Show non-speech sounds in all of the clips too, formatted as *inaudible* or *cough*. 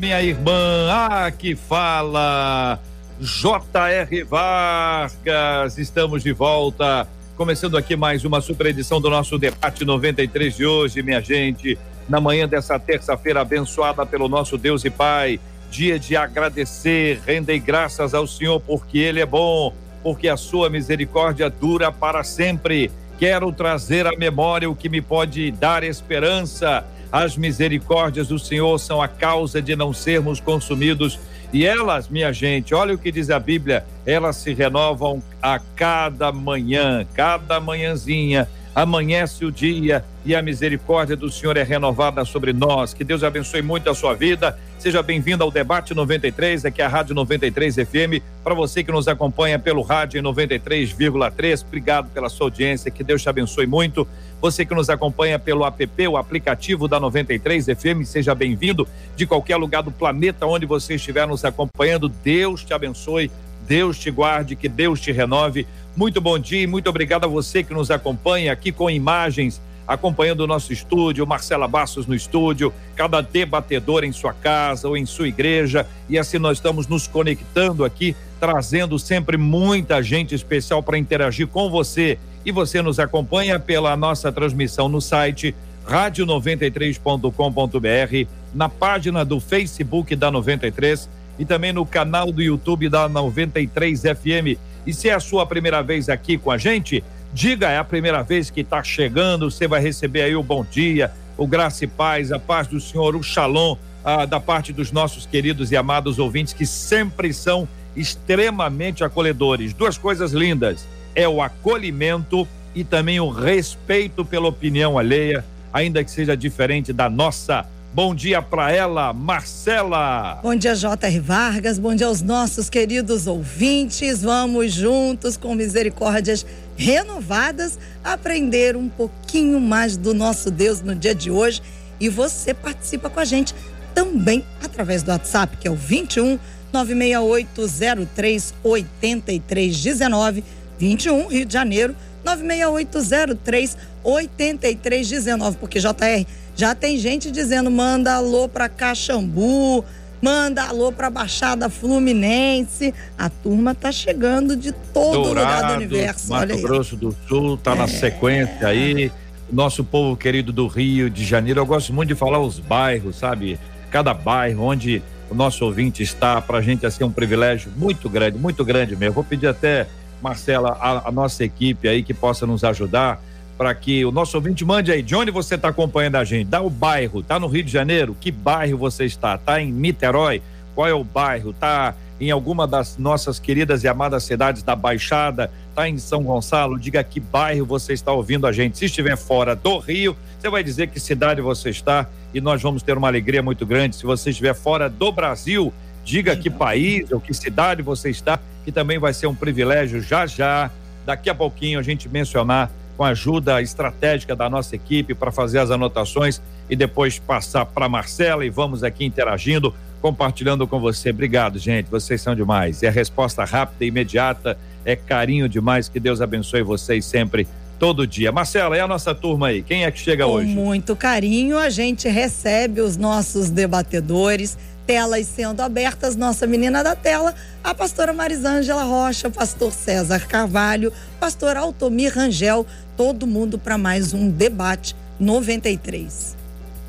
minha irmã. Ah, que fala. J.R. Vargas. Estamos de volta. Começando aqui mais uma super edição do nosso debate 93 de hoje, minha gente na manhã dessa terça-feira abençoada pelo nosso Deus e Pai. Dia de agradecer, rendei graças ao Senhor porque Ele é bom, porque a sua misericórdia dura para sempre. Quero trazer à memória o que me pode dar esperança. As misericórdias do Senhor são a causa de não sermos consumidos. E elas, minha gente, olha o que diz a Bíblia, elas se renovam a cada manhã, cada manhãzinha amanhece o dia e a misericórdia do Senhor é renovada sobre nós. Que Deus abençoe muito a sua vida. Seja bem-vindo ao Debate 93, aqui é a Rádio 93 FM. Para você que nos acompanha pelo rádio 93,3, obrigado pela sua audiência. Que Deus te abençoe muito. Você que nos acompanha pelo app, o aplicativo da 93 FM, seja bem-vindo de qualquer lugar do planeta onde você estiver nos acompanhando. Deus te abençoe. Deus te guarde, que Deus te renove. Muito bom dia e muito obrigado a você que nos acompanha aqui com imagens, acompanhando o nosso estúdio, Marcela Bastos no estúdio, cada debatedor em sua casa ou em sua igreja. E assim nós estamos nos conectando aqui, trazendo sempre muita gente especial para interagir com você. E você nos acompanha pela nossa transmissão no site rádio93.com.br, na página do Facebook da 93 e também no canal do YouTube da 93 FM e se é a sua primeira vez aqui com a gente, diga é a primeira vez que está chegando, você vai receber aí o bom dia, o graça e paz, a paz do Senhor, o shalom ah, da parte dos nossos queridos e amados ouvintes que sempre são extremamente acolhedores. Duas coisas lindas: é o acolhimento e também o respeito pela opinião alheia, ainda que seja diferente da nossa. Bom dia para ela, Marcela. Bom dia, J.R. Vargas. Bom dia aos nossos queridos ouvintes. Vamos juntos, com misericórdias renovadas, aprender um pouquinho mais do nosso Deus no dia de hoje. E você participa com a gente também através do WhatsApp, que é o 21 96803 8319. 21, Rio de Janeiro, 96803 8319. Porque, JR já tem gente dizendo: manda alô pra Caxambu, manda alô pra Baixada Fluminense. A turma tá chegando de todo Dourado, lugar do universo. Mato Grosso do Sul, tá é. na sequência aí. Nosso povo querido do Rio de Janeiro, eu gosto muito de falar os bairros, sabe? Cada bairro onde o nosso ouvinte está, pra gente assim, é um privilégio muito grande, muito grande mesmo. Vou pedir até, Marcela, a, a nossa equipe aí que possa nos ajudar para que o nosso ouvinte mande aí de onde você está acompanhando a gente. Dá o bairro, tá no Rio de Janeiro? Que bairro você está? Tá em Niterói? Qual é o bairro? Tá em alguma das nossas queridas e amadas cidades da Baixada? Tá em São Gonçalo? Diga que bairro você está ouvindo a gente. Se estiver fora do Rio, você vai dizer que cidade você está e nós vamos ter uma alegria muito grande. Se você estiver fora do Brasil, diga que país ou que cidade você está, que também vai ser um privilégio já já, daqui a pouquinho a gente mencionar com a ajuda estratégica da nossa equipe para fazer as anotações e depois passar para Marcela e vamos aqui interagindo, compartilhando com você. Obrigado, gente. Vocês são demais. É a resposta rápida e imediata, é carinho demais. Que Deus abençoe vocês sempre todo dia. Marcela, é a nossa turma aí. Quem é que chega Com hoje? Com muito carinho, a gente recebe os nossos debatedores telas sendo abertas, nossa menina da tela, a pastora Marisângela Rocha, pastor César Carvalho, pastor Altomir Rangel, todo mundo para mais um debate 93.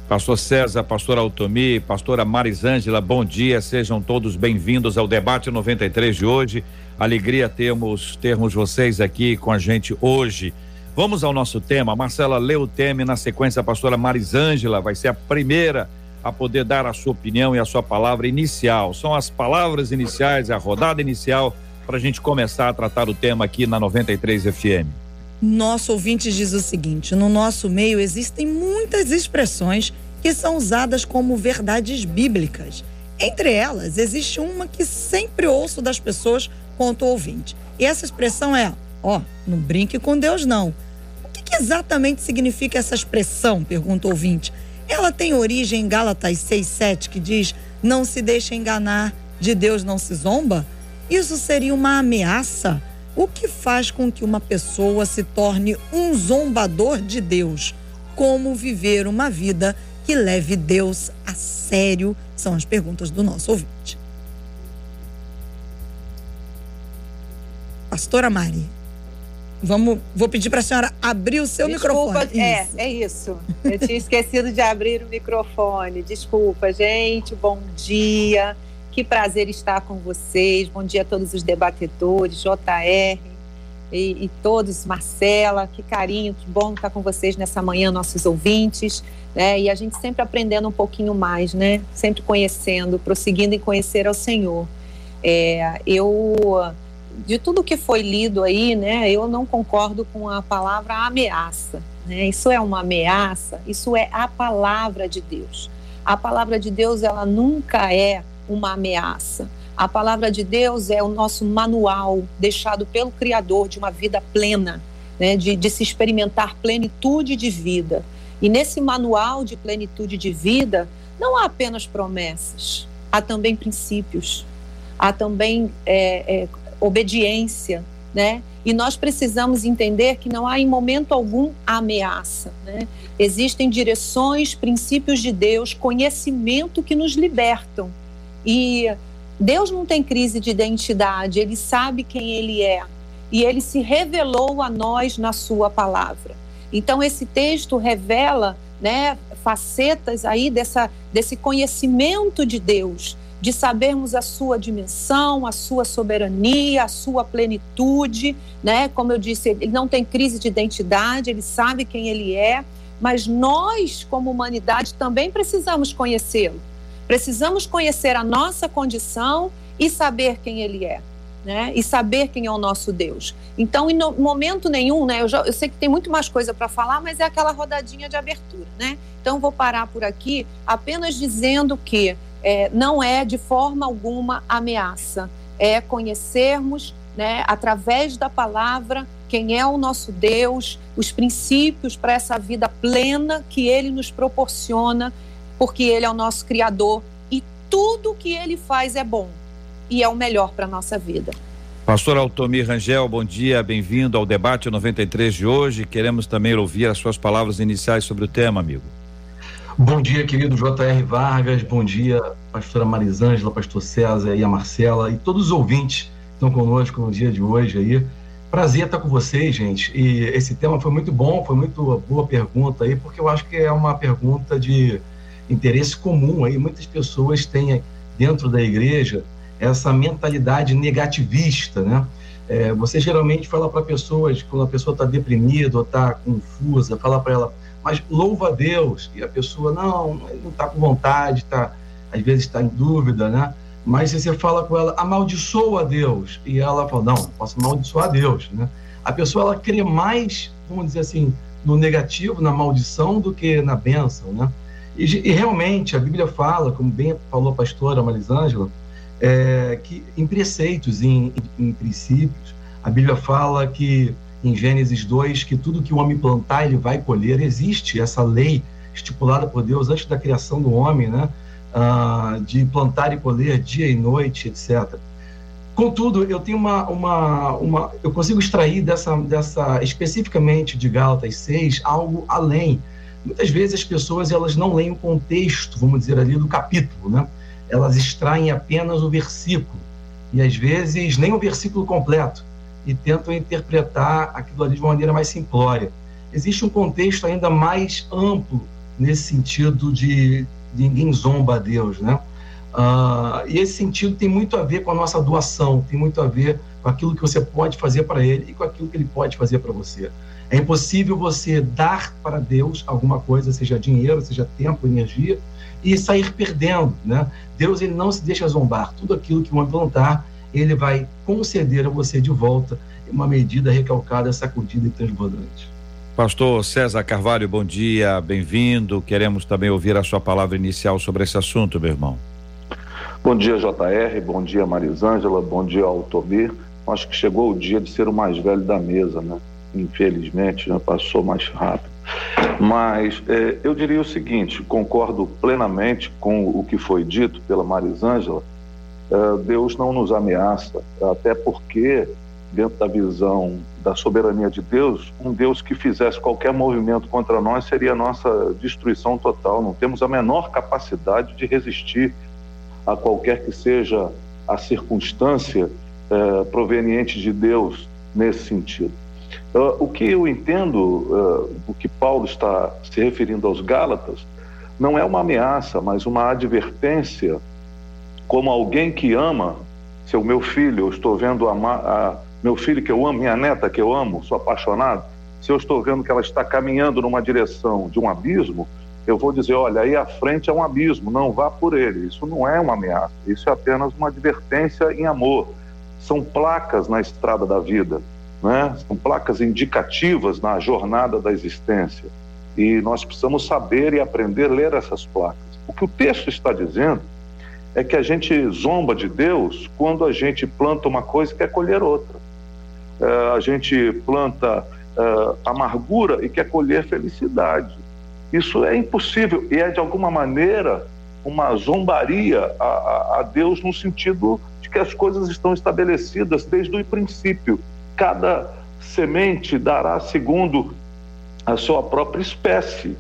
Pastor César, pastor Altomir, pastora Marisângela, bom dia, sejam todos bem-vindos ao debate 93 de hoje. Alegria termos, termos vocês aqui com a gente hoje. Vamos ao nosso tema. Marcela leu o tema e na sequência a pastora Marisângela vai ser a primeira a poder dar a sua opinião e a sua palavra inicial. São as palavras iniciais, a rodada inicial, para a gente começar a tratar o tema aqui na 93 FM. Nosso ouvinte diz o seguinte: no nosso meio existem muitas expressões que são usadas como verdades bíblicas. Entre elas, existe uma que sempre ouço das pessoas quanto ouvinte. E essa expressão é: ó, não brinque com Deus, não. O que, que exatamente significa essa expressão? Pergunta o ouvinte. Ela tem origem em Gálatas 6,7, que diz: Não se deixe enganar, de Deus não se zomba? Isso seria uma ameaça? O que faz com que uma pessoa se torne um zombador de Deus? Como viver uma vida que leve Deus a sério? São as perguntas do nosso ouvinte. Pastora Mari, vamos, vou pedir para a senhora abrir o seu Desculpa, microfone. É, isso. é isso. Eu tinha esquecido de abrir o microfone. Desculpa, gente. Bom dia. Que prazer estar com vocês. Bom dia a todos os debatedores, JR e, e todos, Marcela. Que carinho, que bom estar com vocês nessa manhã, nossos ouvintes. Né? E a gente sempre aprendendo um pouquinho mais, né? Sempre conhecendo, prosseguindo em conhecer ao Senhor. É, eu, de tudo que foi lido aí, né? Eu não concordo com a palavra ameaça. Né? Isso é uma ameaça. Isso é a palavra de Deus. A palavra de Deus, ela nunca é uma ameaça. A palavra de Deus é o nosso manual deixado pelo Criador de uma vida plena, né, de, de se experimentar plenitude de vida. E nesse manual de plenitude de vida, não há apenas promessas, há também princípios, há também é, é, obediência, né? E nós precisamos entender que não há em momento algum ameaça, né? Existem direções, princípios de Deus, conhecimento que nos libertam e Deus não tem crise de identidade, ele sabe quem ele é e ele se revelou a nós na sua palavra. Então esse texto revela, né, facetas aí dessa desse conhecimento de Deus, de sabermos a sua dimensão, a sua soberania, a sua plenitude, né? Como eu disse, ele não tem crise de identidade, ele sabe quem ele é, mas nós como humanidade também precisamos conhecê-lo. Precisamos conhecer a nossa condição e saber quem Ele é. Né? E saber quem é o nosso Deus. Então, em momento nenhum, né? Eu, já, eu sei que tem muito mais coisa para falar, mas é aquela rodadinha de abertura, né? Então, vou parar por aqui, apenas dizendo que é, não é de forma alguma ameaça, é conhecermos, né, através da palavra, quem é o nosso Deus, os princípios para essa vida plena que Ele nos proporciona porque Ele é o nosso Criador e tudo que Ele faz é bom e é o melhor para a nossa vida. Pastor Altomir Rangel, bom dia, bem-vindo ao debate 93 de hoje. Queremos também ouvir as suas palavras iniciais sobre o tema, amigo. Bom dia, querido J.R. Vargas, bom dia, pastora Marisângela, pastor César e a Marcela e todos os ouvintes que estão conosco no dia de hoje aí. Prazer estar com vocês, gente. E esse tema foi muito bom, foi muito boa pergunta aí, porque eu acho que é uma pergunta de interesse comum aí. Muitas pessoas têm dentro da igreja essa mentalidade negativista, né? É, você geralmente fala para pessoas, quando a pessoa está deprimida ou está confusa, fala para ela, mas louva a Deus. E a pessoa, não, não está com vontade, tá, às vezes está em dúvida, né? Mas você fala com ela, amaldiçoa a Deus. E ela fala, não, posso amaldiçoar a Deus, né? A pessoa, ela crê mais, vamos dizer assim, no negativo, na maldição, do que na bênção, né? E, e, realmente a Bíblia fala, como bem falou a pastora Marisângela, é, que em preceitos, em, em, em, princípios, a Bíblia fala que em Gênesis 2 que tudo que o homem plantar ele vai colher. Existe essa lei estipulada por Deus antes da criação do homem, né? Ah, de plantar e colher dia e noite, etc. Contudo, eu tenho uma, uma, uma eu consigo extrair dessa, dessa especificamente de Gálatas 6 algo além muitas vezes as pessoas elas não leem o contexto, vamos dizer ali, do capítulo, né? Elas extraem apenas o versículo e às vezes nem o versículo completo e tentam interpretar aquilo ali de uma maneira mais simplória. Existe um contexto ainda mais amplo nesse sentido de, de ninguém zomba a Deus, né? Uh, e esse sentido tem muito a ver com a nossa doação, tem muito a ver com aquilo que você pode fazer para Ele e com aquilo que Ele pode fazer para você. É impossível você dar para Deus alguma coisa, seja dinheiro, seja tempo, energia, e sair perdendo, né? Deus ele não se deixa zombar. Tudo aquilo que o homem plantar, ele vai conceder a você de volta uma medida recalcada, sacudida e transbordante. Pastor César Carvalho, bom dia, bem-vindo. Queremos também ouvir a sua palavra inicial sobre esse assunto, meu irmão. Bom dia, JR, bom dia, Marisângela, bom dia, Altomir. Acho que chegou o dia de ser o mais velho da mesa, né? Infelizmente, né? passou mais rápido. Mas é, eu diria o seguinte: concordo plenamente com o que foi dito pela Marisângela. É, Deus não nos ameaça, até porque, dentro da visão da soberania de Deus, um Deus que fizesse qualquer movimento contra nós seria nossa destruição total. Não temos a menor capacidade de resistir a qualquer que seja a circunstância é, proveniente de Deus nesse sentido. Uh, o que eu entendo, uh, o que Paulo está se referindo aos Gálatas, não é uma ameaça, mas uma advertência, como alguém que ama seu meu filho, eu estou vendo a, meu filho que eu amo, minha neta que eu amo, sou apaixonado, se eu estou vendo que ela está caminhando numa direção de um abismo, eu vou dizer, olha, aí à frente é um abismo, não vá por ele. Isso não é uma ameaça, isso é apenas uma advertência em amor. São placas na estrada da vida, né? são placas indicativas na jornada da existência. E nós precisamos saber e aprender a ler essas placas. O que o texto está dizendo é que a gente zomba de Deus quando a gente planta uma coisa e quer colher outra. É, a gente planta é, amargura e quer colher felicidade. Isso é impossível e é, de alguma maneira, uma zombaria a, a, a Deus no sentido que as coisas estão estabelecidas desde o princípio. Cada semente dará segundo a sua própria espécie.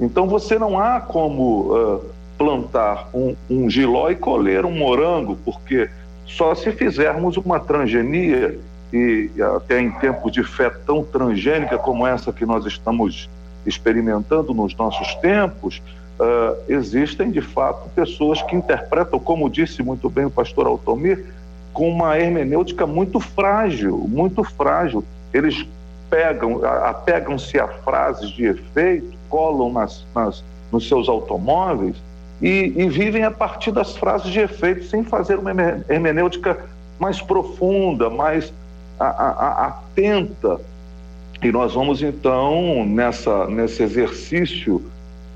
Então você não há como uh, plantar um, um giló e colher um morango, porque só se fizermos uma transgenia e até em tempos de fé tão transgênica como essa que nós estamos experimentando nos nossos tempos, uh, existem de fato pessoas que interpretam, como disse muito bem o pastor Altomir, com uma hermenêutica muito frágil, muito frágil. Eles pegam, apegam-se a frases de efeito, colam nas, nas, nos seus automóveis e, e, vivem a partir das frases de efeito, sem fazer uma hermenêutica mais profunda, mais a, a, atenta e nós vamos então nessa nesse exercício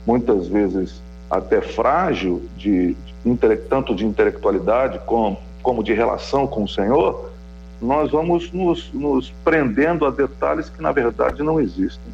muitas vezes até frágil de, de tanto de intelectualidade como como de relação com o Senhor, nós vamos nos, nos prendendo a detalhes que na verdade não existem.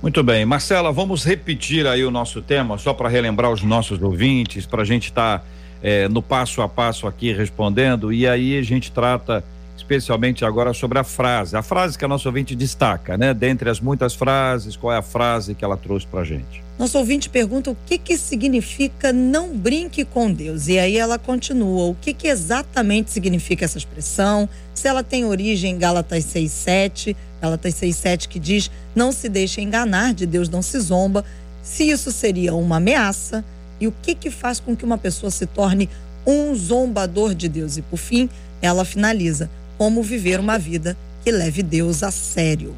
Muito bem, Marcela, vamos repetir aí o nosso tema só para relembrar os nossos ouvintes, para a gente estar tá, é, no passo a passo aqui respondendo e aí a gente trata especialmente agora sobre a frase, a frase que a nossa ouvinte destaca, né? Dentre as muitas frases, qual é a frase que ela trouxe para gente? Nosso ouvinte pergunta o que que significa não brinque com Deus. E aí ela continua, o que que exatamente significa essa expressão? Se ela tem origem em Gálatas 6:7, Gálatas 6:7 que diz: "Não se deixe enganar, de Deus não se zomba". Se isso seria uma ameaça, e o que que faz com que uma pessoa se torne um zombador de Deus? E por fim, ela finaliza: como viver uma vida que leve Deus a sério.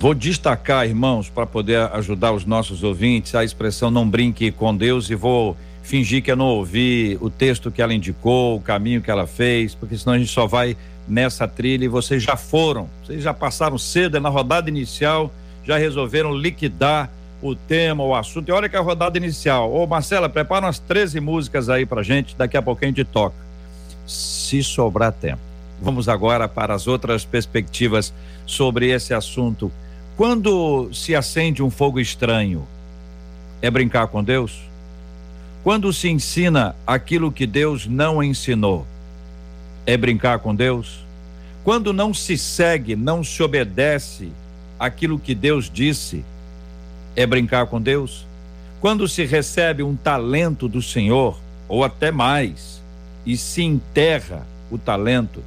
Vou destacar, irmãos, para poder ajudar os nossos ouvintes, a expressão não brinque com Deus e vou fingir que eu não ouvi o texto que ela indicou, o caminho que ela fez, porque senão a gente só vai nessa trilha e vocês já foram, vocês já passaram cedo na rodada inicial, já resolveram liquidar o tema, o assunto. E olha que a rodada inicial. Ô Marcela, prepara umas 13 músicas aí pra gente, daqui a pouquinho a gente toca. Se sobrar tempo. Vamos agora para as outras perspectivas sobre esse assunto. Quando se acende um fogo estranho, é brincar com Deus? Quando se ensina aquilo que Deus não ensinou, é brincar com Deus? Quando não se segue, não se obedece aquilo que Deus disse, é brincar com Deus? Quando se recebe um talento do Senhor, ou até mais, e se enterra o talento,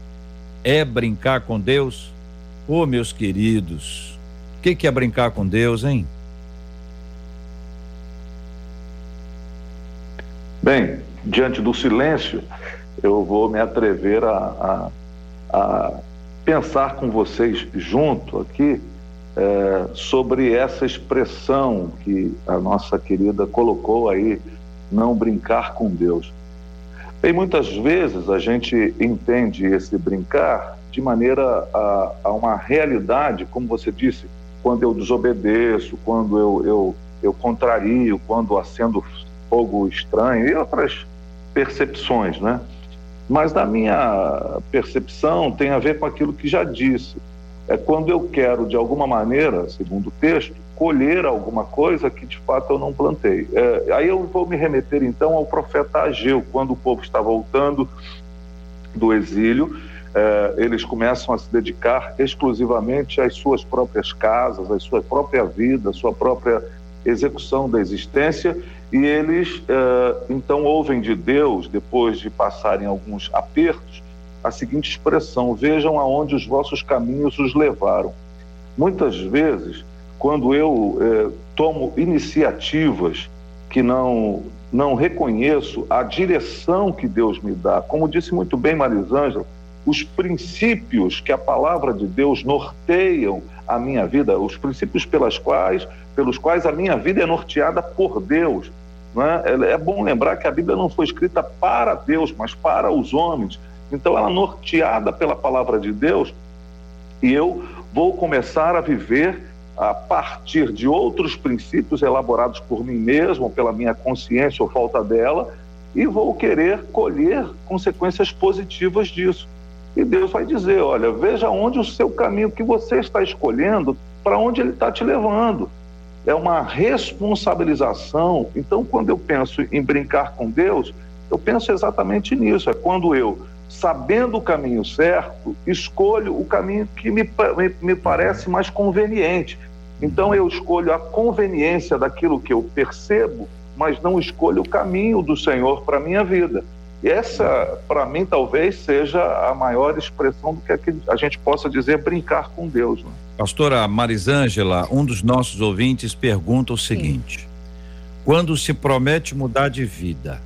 é brincar com Deus? Oh, meus queridos, que, que é brincar com Deus, hein? Bem, diante do silêncio, eu vou me atrever a, a, a pensar com vocês junto aqui é, sobre essa expressão que a nossa querida colocou aí, não brincar com Deus. E muitas vezes a gente entende esse brincar de maneira a, a uma realidade, como você disse, quando eu desobedeço, quando eu, eu, eu contrario, quando acendo fogo estranho e outras percepções, né? Mas na minha percepção tem a ver com aquilo que já disse. É quando eu quero, de alguma maneira, segundo o texto, colher alguma coisa que de fato eu não plantei. É, aí eu vou me remeter então ao profeta Ageu, quando o povo está voltando do exílio, é, eles começam a se dedicar exclusivamente às suas próprias casas, à sua própria vida, à sua própria execução da existência, e eles eh, então ouvem de Deus, depois de passarem alguns apertos, a seguinte expressão: Vejam aonde os vossos caminhos os levaram. Muitas vezes, quando eu eh, tomo iniciativas que não, não reconheço a direção que Deus me dá, como disse muito bem Marisângela, os princípios que a palavra de Deus norteiam a minha vida, os princípios pelas quais, pelos quais a minha vida é norteada por Deus. É? é bom lembrar que a Bíblia não foi escrita para Deus, mas para os homens. Então, ela é norteada pela palavra de Deus, e eu vou começar a viver a partir de outros princípios elaborados por mim mesmo, pela minha consciência ou falta dela, e vou querer colher consequências positivas disso. E Deus vai dizer: olha, veja onde o seu caminho que você está escolhendo, para onde ele está te levando. É uma responsabilização. Então, quando eu penso em brincar com Deus, eu penso exatamente nisso. É quando eu, sabendo o caminho certo, escolho o caminho que me, me, me parece mais conveniente. Então, eu escolho a conveniência daquilo que eu percebo, mas não escolho o caminho do Senhor para a minha vida. E essa, para mim, talvez seja a maior expressão do que a gente possa dizer brincar com Deus. Né? Pastora Marisângela, um dos nossos ouvintes pergunta o seguinte: Sim. quando se promete mudar de vida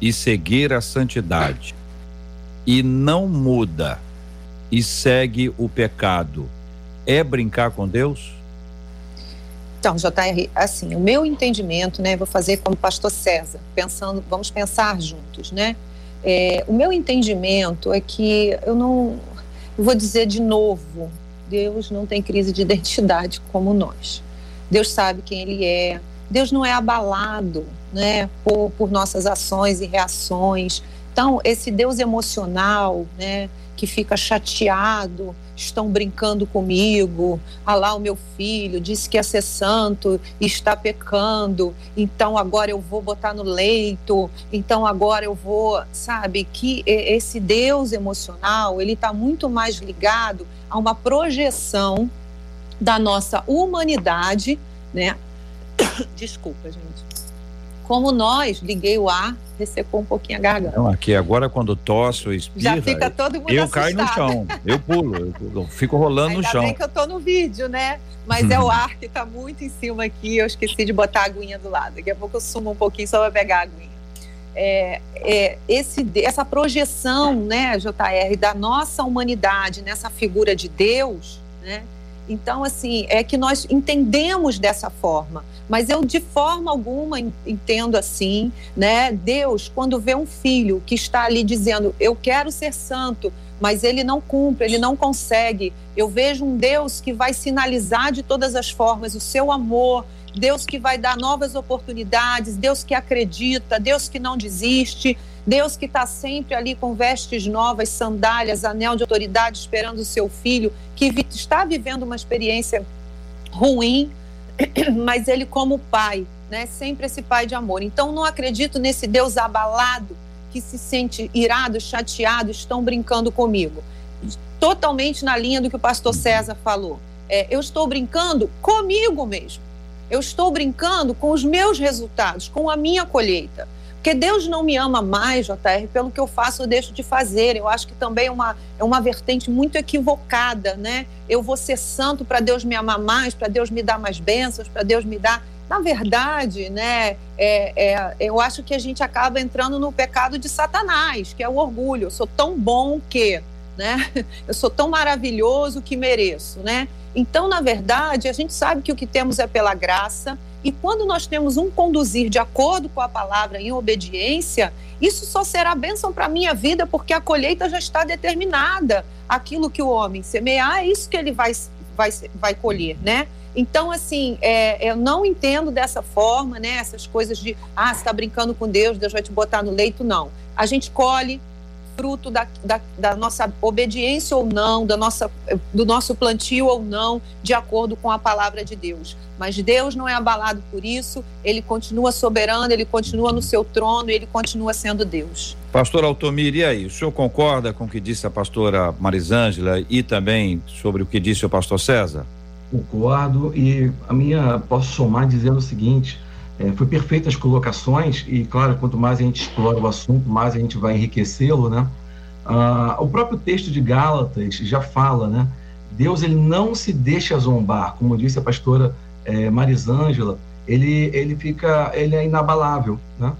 e seguir a santidade e não muda e segue o pecado, é brincar com Deus? Então, JR, assim, o meu entendimento, né, vou fazer como pastor César, pensando, vamos pensar juntos, né? É, o meu entendimento é que eu não, eu vou dizer de novo, Deus não tem crise de identidade como nós. Deus sabe quem Ele é. Deus não é abalado, né, por, por nossas ações e reações. Então, esse Deus emocional, né, que fica chateado, estão brincando comigo. Ah lá, o meu filho disse que ia ser santo e está pecando, então agora eu vou botar no leito, então agora eu vou, sabe, que esse Deus emocional, ele está muito mais ligado a uma projeção da nossa humanidade, né? *coughs* Desculpa, gente como nós, liguei o ar, ressecou um pouquinho a garganta. Não, aqui agora quando tosso, espirra, já fica todo mundo eu assustado. caio no chão, eu pulo, eu, eu fico rolando Ainda no chão. Ainda bem que eu tô no vídeo, né? Mas é o ar que tá muito em cima aqui, eu esqueci de botar a aguinha do lado. Daqui a pouco eu sumo um pouquinho só para pegar a aguinha. É, é, esse, essa projeção, né, JR, da nossa humanidade nessa figura de Deus, né? Então, assim, é que nós entendemos dessa forma, mas eu de forma alguma entendo assim, né? Deus, quando vê um filho que está ali dizendo, eu quero ser santo, mas ele não cumpre, ele não consegue. Eu vejo um Deus que vai sinalizar de todas as formas o seu amor, Deus que vai dar novas oportunidades, Deus que acredita, Deus que não desiste. Deus que está sempre ali com vestes novas, sandálias, anel de autoridade, esperando o seu filho, que está vivendo uma experiência ruim, *clears throat* mas ele como pai, né? Sempre esse pai de amor. Então não acredito nesse Deus abalado que se sente irado, chateado, estão brincando comigo. Totalmente na linha do que o pastor César falou. É, eu estou brincando comigo mesmo. Eu estou brincando com os meus resultados, com a minha colheita. Porque Deus não me ama mais, JR, pelo que eu faço ou deixo de fazer. Eu acho que também é uma, é uma vertente muito equivocada, né? Eu vou ser santo para Deus me amar mais, para Deus me dar mais bênçãos, para Deus me dar. Na verdade, né, é, é, eu acho que a gente acaba entrando no pecado de Satanás, que é o orgulho. Eu sou tão bom que, né? *laughs* Eu sou tão maravilhoso que mereço, né? Então, na verdade, a gente sabe que o que temos é pela graça e quando nós temos um conduzir de acordo com a palavra em obediência, isso só será bênção para a minha vida, porque a colheita já está determinada. Aquilo que o homem semear, é isso que ele vai, vai, vai colher, né? Então, assim, é, eu não entendo dessa forma, né? Essas coisas de, ah, você está brincando com Deus, Deus vai te botar no leito. Não. A gente colhe fruto da, da, da, nossa obediência ou não, da nossa, do nosso plantio ou não, de acordo com a palavra de Deus. Mas Deus não é abalado por isso, ele continua soberano, ele continua no seu trono, ele continua sendo Deus. Pastor Altomir, e aí? O senhor concorda com o que disse a pastora Marisângela e também sobre o que disse o pastor César? Concordo, e a minha, posso somar dizendo o seguinte: é, foi perfeita as colocações e, claro, quanto mais a gente explora o assunto, mais a gente vai enriquecê-lo, né? Ah, o próprio texto de Gálatas já fala, né? Deus ele não se deixa zombar, como disse a pastora é, Marisângela, ele ele fica ele é inabalável, né?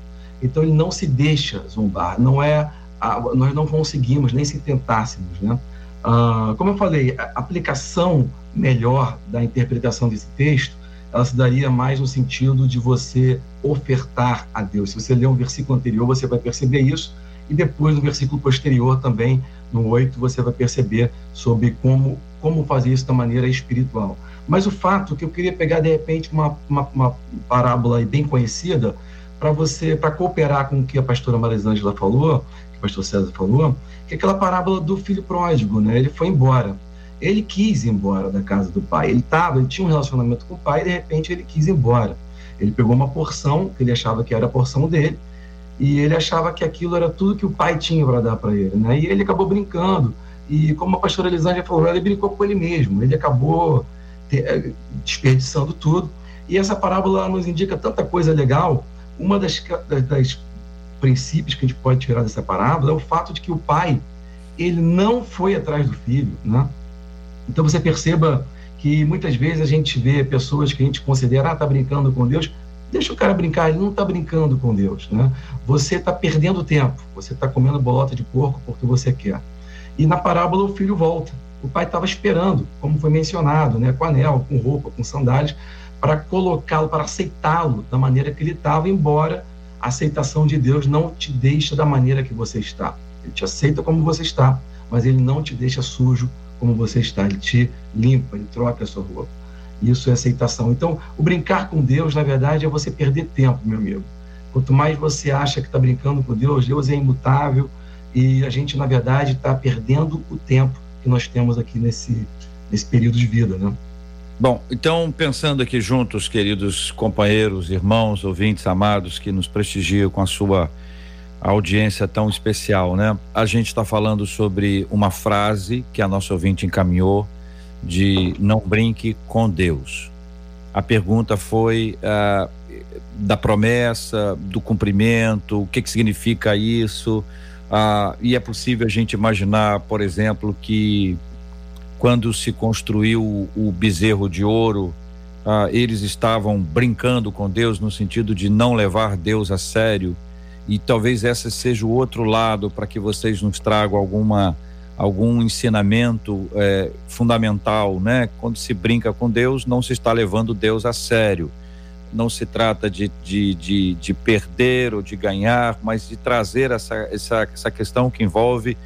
Então ele não se deixa zombar, não é a, nós não conseguimos nem se tentássemos, né? Ah, como eu falei, a aplicação melhor da interpretação desse texto ela se daria mais no sentido de você ofertar a Deus. Se você ler um versículo anterior, você vai perceber isso, e depois no versículo posterior também, no 8, você vai perceber sobre como, como fazer isso da maneira espiritual. Mas o fato que eu queria pegar, de repente, uma, uma, uma parábola bem conhecida, para você, para cooperar com o que a pastora Marisângela falou, que o pastor César falou, que é aquela parábola do filho pródigo, né? Ele foi embora ele quis ir embora da casa do pai. Ele tava, ele tinha um relacionamento com o pai e de repente ele quis ir embora. Ele pegou uma porção que ele achava que era a porção dele e ele achava que aquilo era tudo que o pai tinha para dar para ele, né? E ele acabou brincando. E como a pastora Elisângela falou, ele brincou com ele mesmo. Ele acabou eh, desperdiçando tudo. E essa parábola nos indica tanta coisa legal. Uma das, das, das princípios que a gente pode tirar dessa parábola é o fato de que o pai ele não foi atrás do filho, né? Então você perceba que muitas vezes a gente vê pessoas que a gente considera, ah, tá brincando com Deus. Deixa o cara brincar, ele não está brincando com Deus, né? Você está perdendo tempo, você está comendo bolota de porco porque você quer. E na parábola o filho volta. O pai estava esperando, como foi mencionado, né, com anel, com roupa, com sandálias, para colocá-lo, para aceitá-lo da maneira que ele estava, embora a aceitação de Deus não te deixe da maneira que você está. Ele te aceita como você está, mas ele não te deixa sujo como você está, ele te limpa, ele troca a sua roupa. Isso é aceitação. Então, o brincar com Deus, na verdade, é você perder tempo, meu amigo. Quanto mais você acha que está brincando com Deus, Deus é imutável e a gente, na verdade, está perdendo o tempo que nós temos aqui nesse, nesse período de vida, né? Bom, então pensando aqui juntos, queridos companheiros, irmãos, ouvintes amados que nos prestigiam com a sua a audiência tão especial, né? A gente está falando sobre uma frase que a nossa ouvinte encaminhou de não brinque com Deus. A pergunta foi uh, da promessa, do cumprimento, o que, que significa isso? Uh, e é possível a gente imaginar, por exemplo, que quando se construiu o bezerro de ouro, uh, eles estavam brincando com Deus no sentido de não levar Deus a sério e talvez esse seja o outro lado para que vocês nos tragam alguma algum ensinamento é, fundamental, né? Quando se brinca com Deus, não se está levando Deus a sério. Não se trata de, de, de, de perder ou de ganhar, mas de trazer essa, essa, essa questão que envolve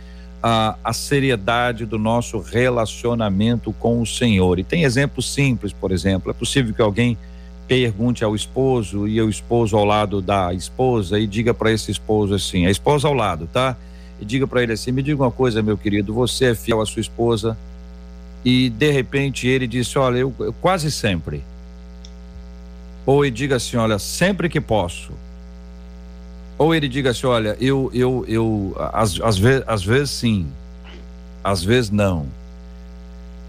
a, a seriedade do nosso relacionamento com o Senhor. E tem exemplos simples, por exemplo. É possível que alguém pergunte ao esposo e o esposo ao lado da esposa e diga para esse esposo assim, a esposa ao lado, tá? E diga para ele assim: me diga uma coisa, meu querido, você é fiel à sua esposa? E de repente ele disse: olha, eu, eu quase sempre. Ou ele diga assim: olha, sempre que posso. Ou ele diga assim: olha, eu, eu, eu, às, às, vezes, às vezes sim, às vezes não.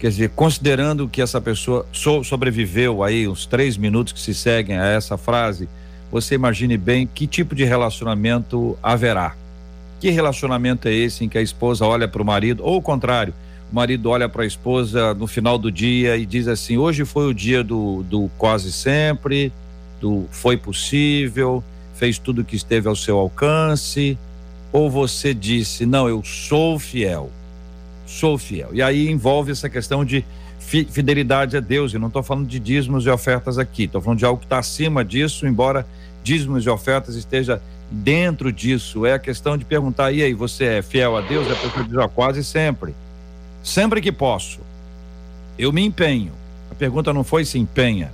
Quer dizer, considerando que essa pessoa so, sobreviveu aí os três minutos que se seguem a essa frase, você imagine bem que tipo de relacionamento haverá. Que relacionamento é esse em que a esposa olha para o marido, ou o contrário, o marido olha para a esposa no final do dia e diz assim: hoje foi o dia do, do quase sempre, do foi possível, fez tudo que esteve ao seu alcance, ou você disse: não, eu sou fiel sou fiel. E aí envolve essa questão de fidelidade a Deus. E não estou falando de dízimos e ofertas aqui, estou falando de algo que está acima disso, embora dízimos e ofertas esteja dentro disso. É a questão de perguntar: e aí, você é fiel a Deus? É a pessoa diz: quase sempre. Sempre que posso. Eu me empenho. A pergunta não foi se empenha,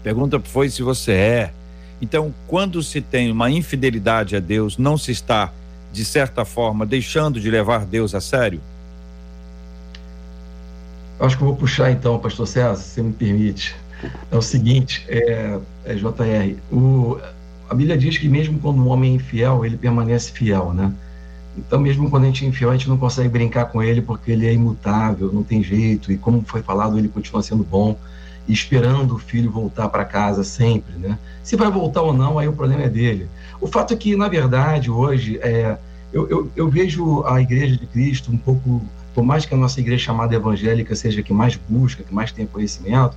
a pergunta foi se você é. Então, quando se tem uma infidelidade a Deus, não se está, de certa forma, deixando de levar Deus a sério? Acho que eu vou puxar então, pastor César, se você me permite. É o seguinte, é, é JR, o, a Bíblia diz que mesmo quando um homem é infiel, ele permanece fiel, né? Então, mesmo quando a gente é infiel, a gente não consegue brincar com ele porque ele é imutável, não tem jeito, e como foi falado, ele continua sendo bom, esperando o filho voltar para casa sempre, né? Se vai voltar ou não, aí o problema é dele. O fato é que, na verdade, hoje, é, eu, eu, eu vejo a Igreja de Cristo um pouco, por mais que a nossa igreja chamada evangélica seja a que mais busca, que mais tem conhecimento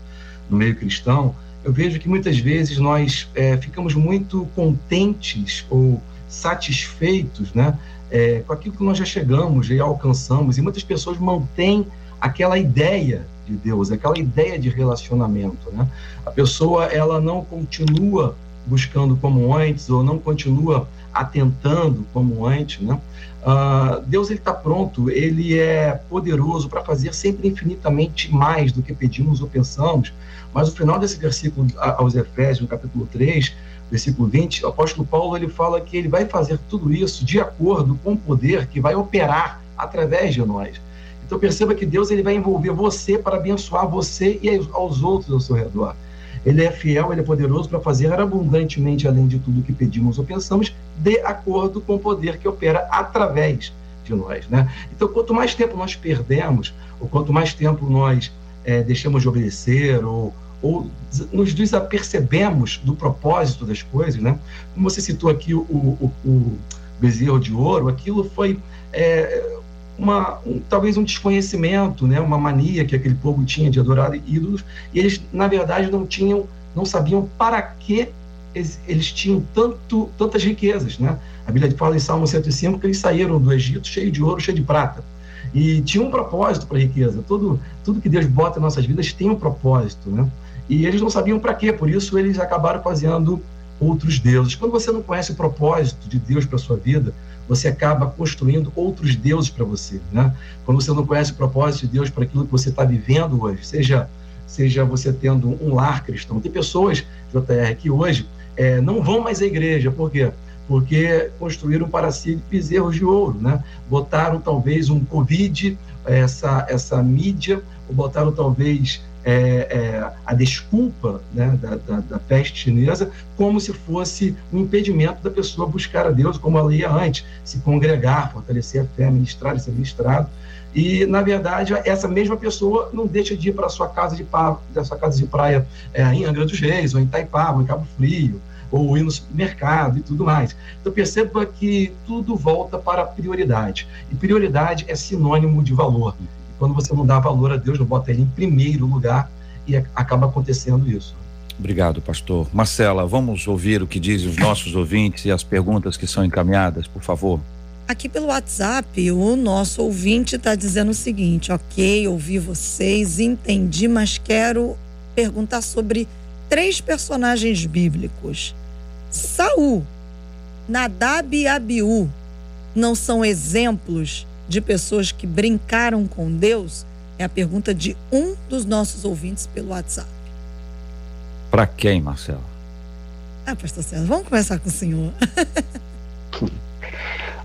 no meio cristão, eu vejo que muitas vezes nós é, ficamos muito contentes ou satisfeitos, né? é, com aquilo que nós já chegamos, já alcançamos, e muitas pessoas mantêm aquela ideia de Deus, aquela ideia de relacionamento, né? A pessoa ela não continua buscando como antes ou não continua atentando como antes, né? Uh, Deus ele está pronto, ele é poderoso para fazer sempre infinitamente mais do que pedimos ou pensamos. Mas o final desse versículo aos Efésios, no capítulo 3, versículo 20, o apóstolo Paulo ele fala que ele vai fazer tudo isso de acordo com o poder que vai operar através de nós. Então perceba que Deus ele vai envolver você para abençoar você e aos outros ao seu redor. Ele é fiel, ele é poderoso para fazer abundantemente além de tudo que pedimos ou pensamos, de acordo com o poder que opera através de nós, né? Então, quanto mais tempo nós perdemos, ou quanto mais tempo nós é, deixamos de obedecer, ou, ou nos desapercebemos do propósito das coisas, né? Como você citou aqui o, o, o bezerro de ouro, aquilo foi é, uma, um, talvez um desconhecimento, né? Uma mania que aquele povo tinha de adorar ídolos e eles na verdade não tinham, não sabiam para que eles, tinham tanto, tantas riquezas, né? A Bíblia fala em Salmo 105 que eles saíram do Egito cheio de ouro, cheio de prata. E tinha um propósito para a riqueza. Tudo, tudo que Deus bota em nossas vidas tem um propósito, né? E eles não sabiam para quê, por isso eles acabaram fazendo outros deuses. Quando você não conhece o propósito de Deus para sua vida, você acaba construindo outros deuses para você, né? Quando você não conhece o propósito de Deus para aquilo que você está vivendo hoje, seja seja você tendo um lar cristão. Tem pessoas, JR, que hoje é, não vão mais à igreja, por quê? Porque construíram para si bezerros de ouro, né? Botaram talvez um Covid, essa, essa mídia, ou botaram talvez é, é, a desculpa né, da, da, da, peste chinesa como se fosse um impedimento da pessoa buscar a Deus, como ela ia antes, se congregar, fortalecer a fé, ministrar, ser ministrado. E, na verdade, essa mesma pessoa não deixa de ir para a sua casa de, praia, sua casa de praia é, em Angra dos Reis, ou em Itaipava, ou em Cabo Frio, ou ir no supermercado e tudo mais. Então, perceba que tudo volta para a prioridade. E prioridade é sinônimo de valor quando você não dá valor a Deus, não bota ele em primeiro lugar e acaba acontecendo isso. Obrigado, pastor. Marcela, vamos ouvir o que dizem os nossos ouvintes e as perguntas que são encaminhadas, por favor. Aqui pelo WhatsApp, o nosso ouvinte está dizendo o seguinte: ok, ouvi vocês, entendi, mas quero perguntar sobre três personagens bíblicos. Saul, Nadab e Abiú não são exemplos de pessoas que brincaram com Deus? É a pergunta de um dos nossos ouvintes pelo WhatsApp. Para quem, Marcelo? Ah, pastor César, vamos começar com o senhor. *laughs*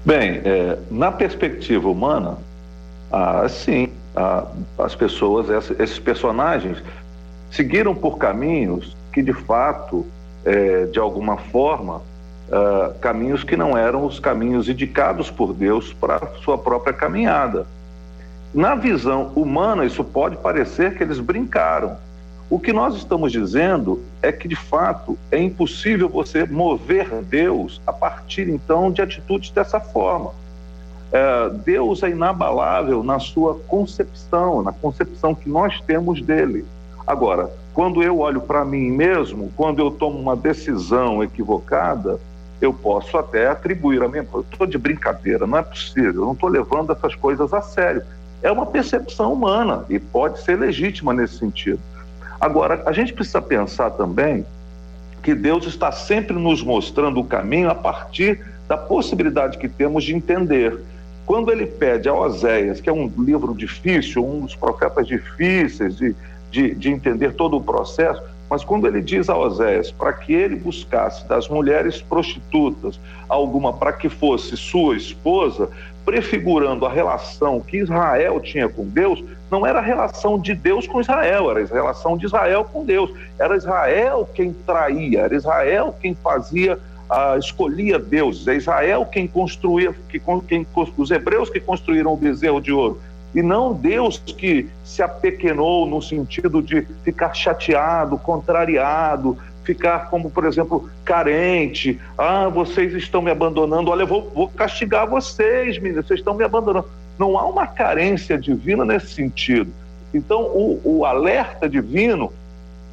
Bem, é, na perspectiva humana, ah, sim, ah, as pessoas, esses personagens, seguiram por caminhos que, de fato, é, de alguma forma, uh, caminhos que não eram os caminhos indicados por Deus para sua própria caminhada. Na visão humana, isso pode parecer que eles brincaram. O que nós estamos dizendo é que, de fato, é impossível você mover Deus a partir, então, de atitudes dessa forma. É, Deus é inabalável na sua concepção, na concepção que nós temos dele. Agora, quando eu olho para mim mesmo, quando eu tomo uma decisão equivocada, eu posso até atribuir a mim. Estou de brincadeira, não é possível, não estou levando essas coisas a sério. É uma percepção humana e pode ser legítima nesse sentido. Agora, a gente precisa pensar também que Deus está sempre nos mostrando o caminho a partir da possibilidade que temos de entender. Quando ele pede a Oséias, que é um livro difícil, um dos profetas difíceis de, de, de entender todo o processo, mas quando ele diz a Oséias para que ele buscasse das mulheres prostitutas alguma para que fosse sua esposa, prefigurando a relação que Israel tinha com Deus, não era a relação de Deus com Israel, era a relação de Israel com Deus. Era Israel quem traía, era Israel quem fazia, uh, escolhia Deus, é Israel quem construía, que, quem, os hebreus que construíram o bezerro de ouro. E não Deus que se apequenou no sentido de ficar chateado, contrariado, ficar como, por exemplo, carente. Ah, vocês estão me abandonando. Olha, eu vou, vou castigar vocês, meninas, vocês estão me abandonando. Não há uma carência divina nesse sentido. Então, o, o alerta divino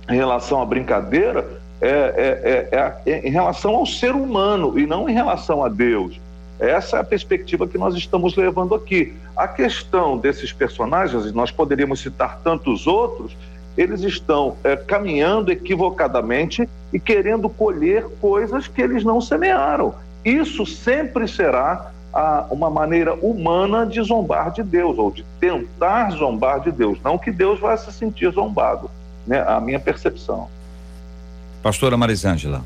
em relação à brincadeira é, é, é, é, em relação ao ser humano e não em relação a Deus. Essa é a perspectiva que nós estamos levando aqui. A questão desses personagens, e nós poderíamos citar tantos outros, eles estão é, caminhando equivocadamente e querendo colher coisas que eles não semearam. Isso sempre será a, uma maneira humana de zombar de Deus, ou de tentar zombar de Deus. Não que Deus vá se sentir zombado, né? a minha percepção. Pastora Marisângela.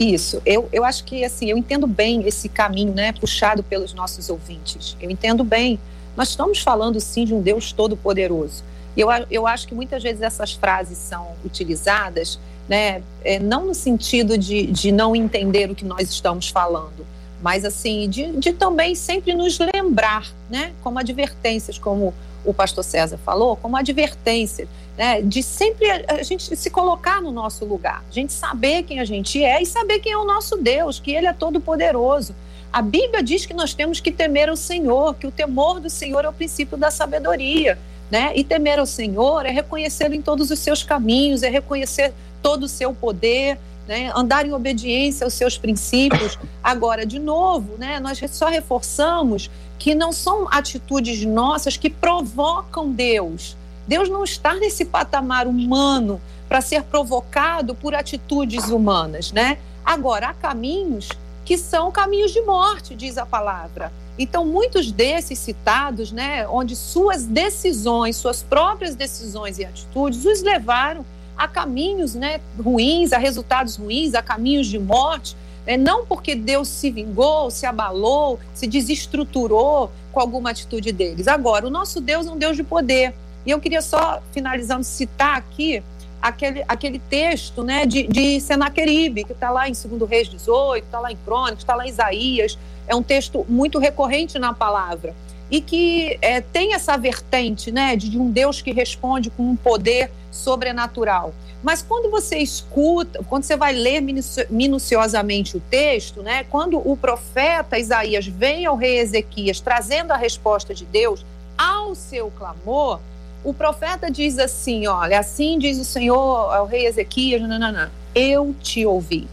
Isso, eu, eu acho que assim, eu entendo bem esse caminho, né, puxado pelos nossos ouvintes. Eu entendo bem. Nós estamos falando sim de um Deus todo-poderoso. Eu, eu acho que muitas vezes essas frases são utilizadas, né, é, não no sentido de, de não entender o que nós estamos falando, mas assim, de, de também sempre nos lembrar, né, como advertências, como o pastor César falou, como advertência, né, de sempre a, gente se colocar no nosso lugar, a gente saber quem a gente é e saber quem é o nosso Deus, que Ele é todo poderoso. A Bíblia diz que nós temos que temer o Senhor, que o temor do Senhor é o princípio da sabedoria. Né? E temer ao Senhor é reconhecê-lo em todos os seus caminhos, é reconhecer todo o seu poder, né? andar em obediência aos seus princípios. Agora, de novo, né? nós só reforçamos que não são atitudes nossas que provocam Deus. Deus não está nesse patamar humano para ser provocado por atitudes humanas, né? Agora, há caminhos que são caminhos de morte, diz a palavra. Então, muitos desses citados, né, onde suas decisões, suas próprias decisões e atitudes os levaram a caminhos né, ruins, a resultados ruins, a caminhos de morte, né, não porque Deus se vingou, se abalou, se desestruturou com alguma atitude deles. Agora, o nosso Deus é um Deus de poder. E eu queria só, finalizando, citar aqui aquele, aquele texto né, de, de Senaqueribe, que está lá em 2 Reis 18, está lá em Crônicas, está lá em Isaías, é um texto muito recorrente na palavra e que é, tem essa vertente né, de, de um Deus que responde com um poder sobrenatural. Mas quando você escuta, quando você vai ler minuciosamente o texto, né, quando o profeta Isaías vem ao rei Ezequias trazendo a resposta de Deus ao seu clamor, o profeta diz assim: olha, assim diz o Senhor ao rei Ezequias, nananã, eu te ouvi.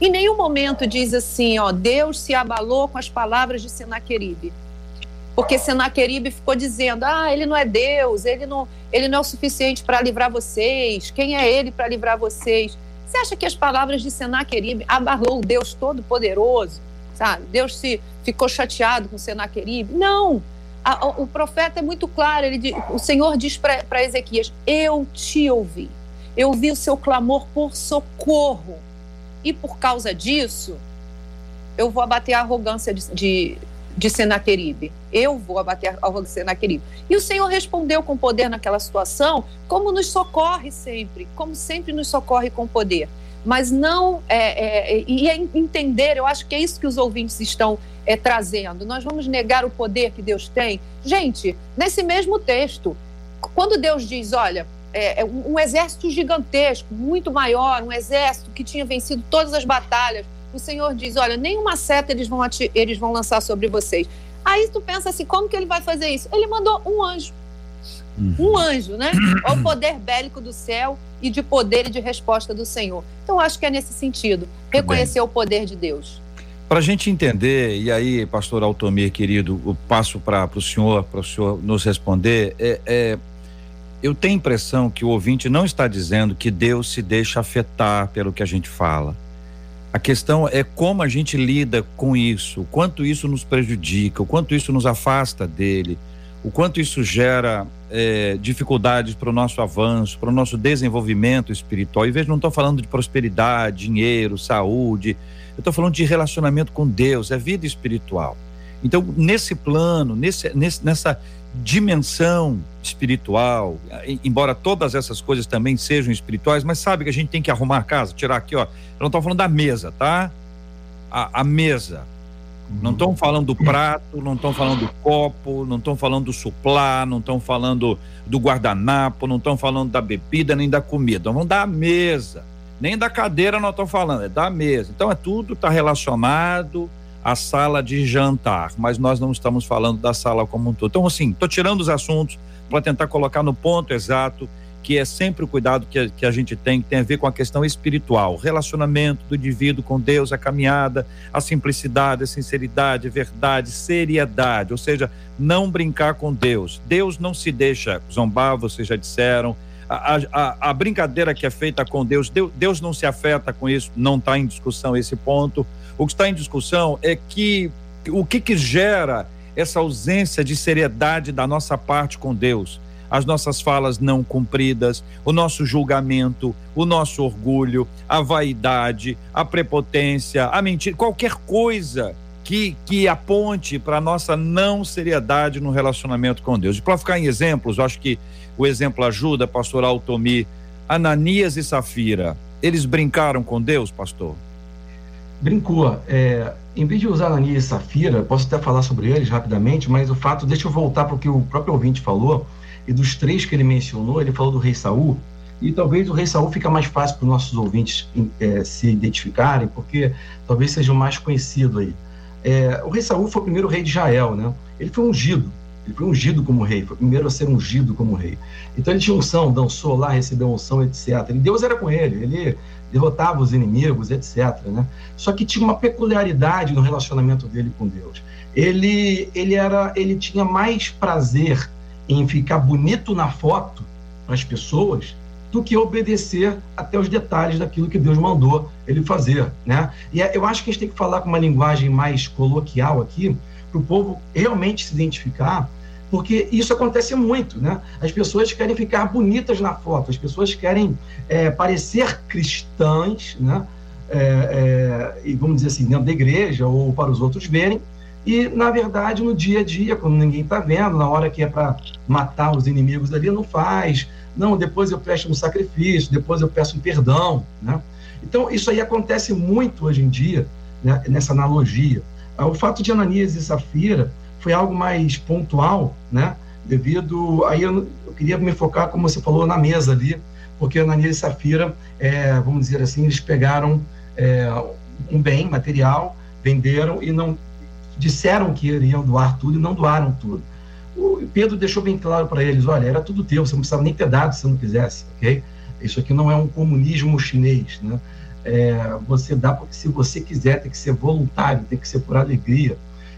Em nenhum momento diz assim, ó, Deus se abalou com as palavras de Senaqueribe. Porque Senaqueribe ficou dizendo: "Ah, ele não é Deus, ele não, ele não é o suficiente para livrar vocês. Quem é ele para livrar vocês?" Você acha que as palavras de Senaqueribe abalou o Deus todo poderoso? Sabe? Deus se ficou chateado com Senaqueribe? Não. A, o profeta é muito claro, ele, o Senhor diz para Ezequias: Eu te ouvi, eu ouvi o seu clamor por socorro, e por causa disso, eu vou abater a arrogância de, de, de Senaqueribe. Eu vou abater a arrogância de Senaqueribe. E o Senhor respondeu com poder naquela situação, como nos socorre sempre, como sempre nos socorre com poder. Mas não. É, é, e é entender, eu acho que é isso que os ouvintes estão é, trazendo. Nós vamos negar o poder que Deus tem. Gente, nesse mesmo texto, quando Deus diz: olha, é, é um exército gigantesco, muito maior, um exército que tinha vencido todas as batalhas. O Senhor diz: Olha, nenhuma seta eles vão, eles vão lançar sobre vocês. Aí tu pensa assim: como que ele vai fazer isso? Ele mandou um anjo. Uhum. Um anjo, né? Olha o poder bélico do céu e de poder e de resposta do Senhor. Então, acho que é nesse sentido reconhecer o poder de Deus. Para a gente entender, e aí, pastor Altomir, querido, eu passo para o senhor, para o senhor nos responder, é, é eu tenho a impressão que o ouvinte não está dizendo que Deus se deixa afetar pelo que a gente fala. A questão é como a gente lida com isso, o quanto isso nos prejudica, o quanto isso nos afasta dele, o quanto isso gera é, dificuldades para o nosso avanço, para o nosso desenvolvimento espiritual. E veja, não estou falando de prosperidade, dinheiro, saúde, eu estou falando de relacionamento com Deus, é vida espiritual. Então, nesse plano, nesse, nesse, nessa dimensão espiritual, embora todas essas coisas também sejam espirituais, mas sabe que a gente tem que arrumar a casa, tirar aqui, ó. Eu não estou falando da mesa, tá? A, a mesa, não estão falando do prato, não estão falando do copo, não estão falando do suplá, não estão falando do guardanapo, não estão falando da bebida nem da comida. Vamos da mesa. Nem da cadeira não estão falando, é da mesa. Então é tudo está relacionado à sala de jantar, mas nós não estamos falando da sala como um todo. Então assim, estou tirando os assuntos para tentar colocar no ponto exato que é sempre o cuidado que a, que a gente tem, que tem a ver com a questão espiritual, relacionamento do indivíduo com Deus, a caminhada, a simplicidade, a sinceridade, a verdade, seriedade, ou seja, não brincar com Deus. Deus não se deixa zombar, vocês já disseram. A, a, a brincadeira que é feita com Deus, Deus, Deus não se afeta com isso, não está em discussão esse ponto. O que está em discussão é que o que, que gera essa ausência de seriedade da nossa parte com Deus as nossas falas não cumpridas, o nosso julgamento, o nosso orgulho, a vaidade, a prepotência, a mentira, qualquer coisa que, que aponte para a nossa não seriedade no relacionamento com Deus. E para ficar em exemplos, eu acho que o exemplo ajuda, pastor Altomi. Ananias e Safira, eles brincaram com Deus, pastor? Brincou. É, em vez de usar Ananias e Safira, posso até falar sobre eles rapidamente, mas o fato, deixa eu voltar para o que o próprio ouvinte falou e dos três que ele mencionou, ele falou do rei Saul, e talvez o rei Saul fica mais fácil para os nossos ouvintes é, se identificarem, porque talvez seja o mais conhecido aí. É, o rei Saul foi o primeiro rei de Israel, né? Ele foi ungido, ele foi ungido como rei, foi o primeiro a ser ungido como rei. Então ele tinha unção, dançou lá, recebeu unção, etc. E Deus era com ele, ele derrotava os inimigos, etc. Né? Só que tinha uma peculiaridade no relacionamento dele com Deus. Ele, ele, era, ele tinha mais prazer em ficar bonito na foto para as pessoas do que obedecer até os detalhes daquilo que Deus mandou ele fazer, né? E é, eu acho que a gente tem que falar com uma linguagem mais coloquial aqui para o povo realmente se identificar, porque isso acontece muito, né? As pessoas querem ficar bonitas na foto, as pessoas querem é, parecer cristãs, né? É, é, e vamos dizer assim, dentro da igreja ou para os outros verem, e, na verdade, no dia a dia, quando ninguém está vendo, na hora que é para matar os inimigos ali, não faz. Não, depois eu presto um sacrifício, depois eu peço um perdão. Né? Então, isso aí acontece muito hoje em dia, né, nessa analogia. O fato de Ananias e Safira foi algo mais pontual, né? devido. Aí eu, eu queria me focar, como você falou, na mesa ali, porque Ananias e Safira, é, vamos dizer assim, eles pegaram é, um bem material, venderam e não disseram que iriam doar tudo e não doaram tudo. O Pedro deixou bem claro para eles: olha, era tudo teu, você não precisava nem ter dado se não quisesse, ok? Isso aqui não é um comunismo chinês, né? É, você dá porque se você quiser, tem que ser voluntário, tem que ser por alegria.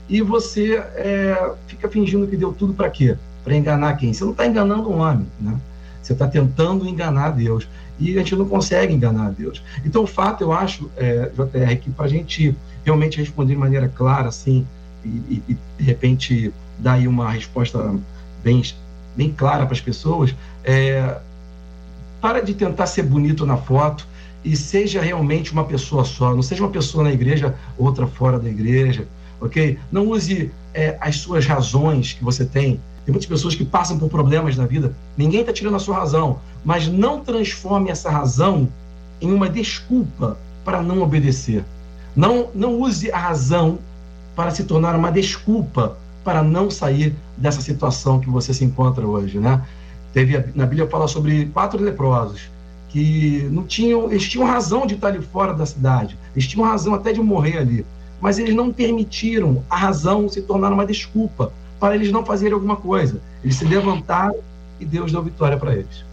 E você é, fica fingindo que deu tudo para quê? Para enganar quem? Você não está enganando um homem, né? Você está tentando enganar Deus. E a gente não consegue enganar Deus. Então, o fato, eu acho, é, JR, que para a gente realmente responder de maneira clara, assim, e, e, de repente dar aí uma resposta bem, bem clara para as pessoas, é, para de tentar ser bonito na foto e seja realmente uma pessoa só, não seja uma pessoa na igreja, outra fora da igreja, ok? Não use é, as suas razões que você tem. Tem muitas pessoas que passam por problemas na vida, ninguém está tirando a sua razão, mas não transforme essa razão em uma desculpa para não obedecer. Não, não use a razão para se tornar uma desculpa para não sair dessa situação que você se encontra hoje, né? Teve na Bíblia fala sobre quatro leprosos que não tinham, eles tinham razão de estar ali fora da cidade, eles tinham razão até de morrer ali, mas eles não permitiram a razão se tornar uma desculpa para eles não fazerem alguma coisa. Eles se levantaram e Deus deu vitória para eles.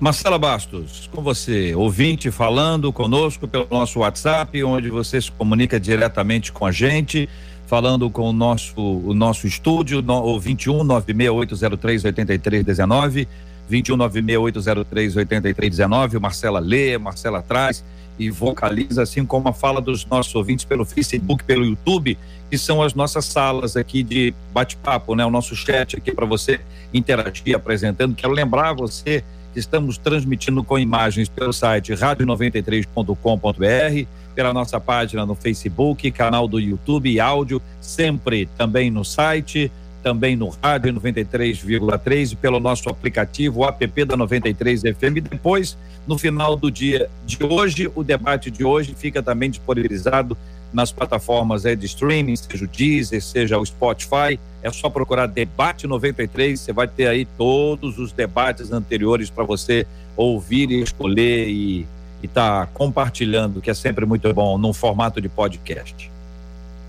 Marcela Bastos, com você, ouvinte falando conosco pelo nosso WhatsApp, onde você se comunica diretamente com a gente, falando com o nosso, o nosso estúdio, no, o 21 96803 8319, 21 96803 8319, Marcela lê, Marcela traz e vocaliza, assim como a fala dos nossos ouvintes pelo Facebook, pelo YouTube, que são as nossas salas aqui de bate-papo, né? O nosso chat aqui para você interagir apresentando. Quero lembrar você que estamos transmitindo com imagens pelo site rádio93.com.br, pela nossa página no Facebook, canal do YouTube e áudio, sempre também no site também no rádio 93,3 e pelo nosso aplicativo, o app da 93 FM. Depois, no final do dia de hoje, o debate de hoje fica também disponibilizado nas plataformas de streaming, seja o Deezer, seja o Spotify. É só procurar Debate 93, você vai ter aí todos os debates anteriores para você ouvir e escolher e estar tá compartilhando, que é sempre muito bom, num formato de podcast.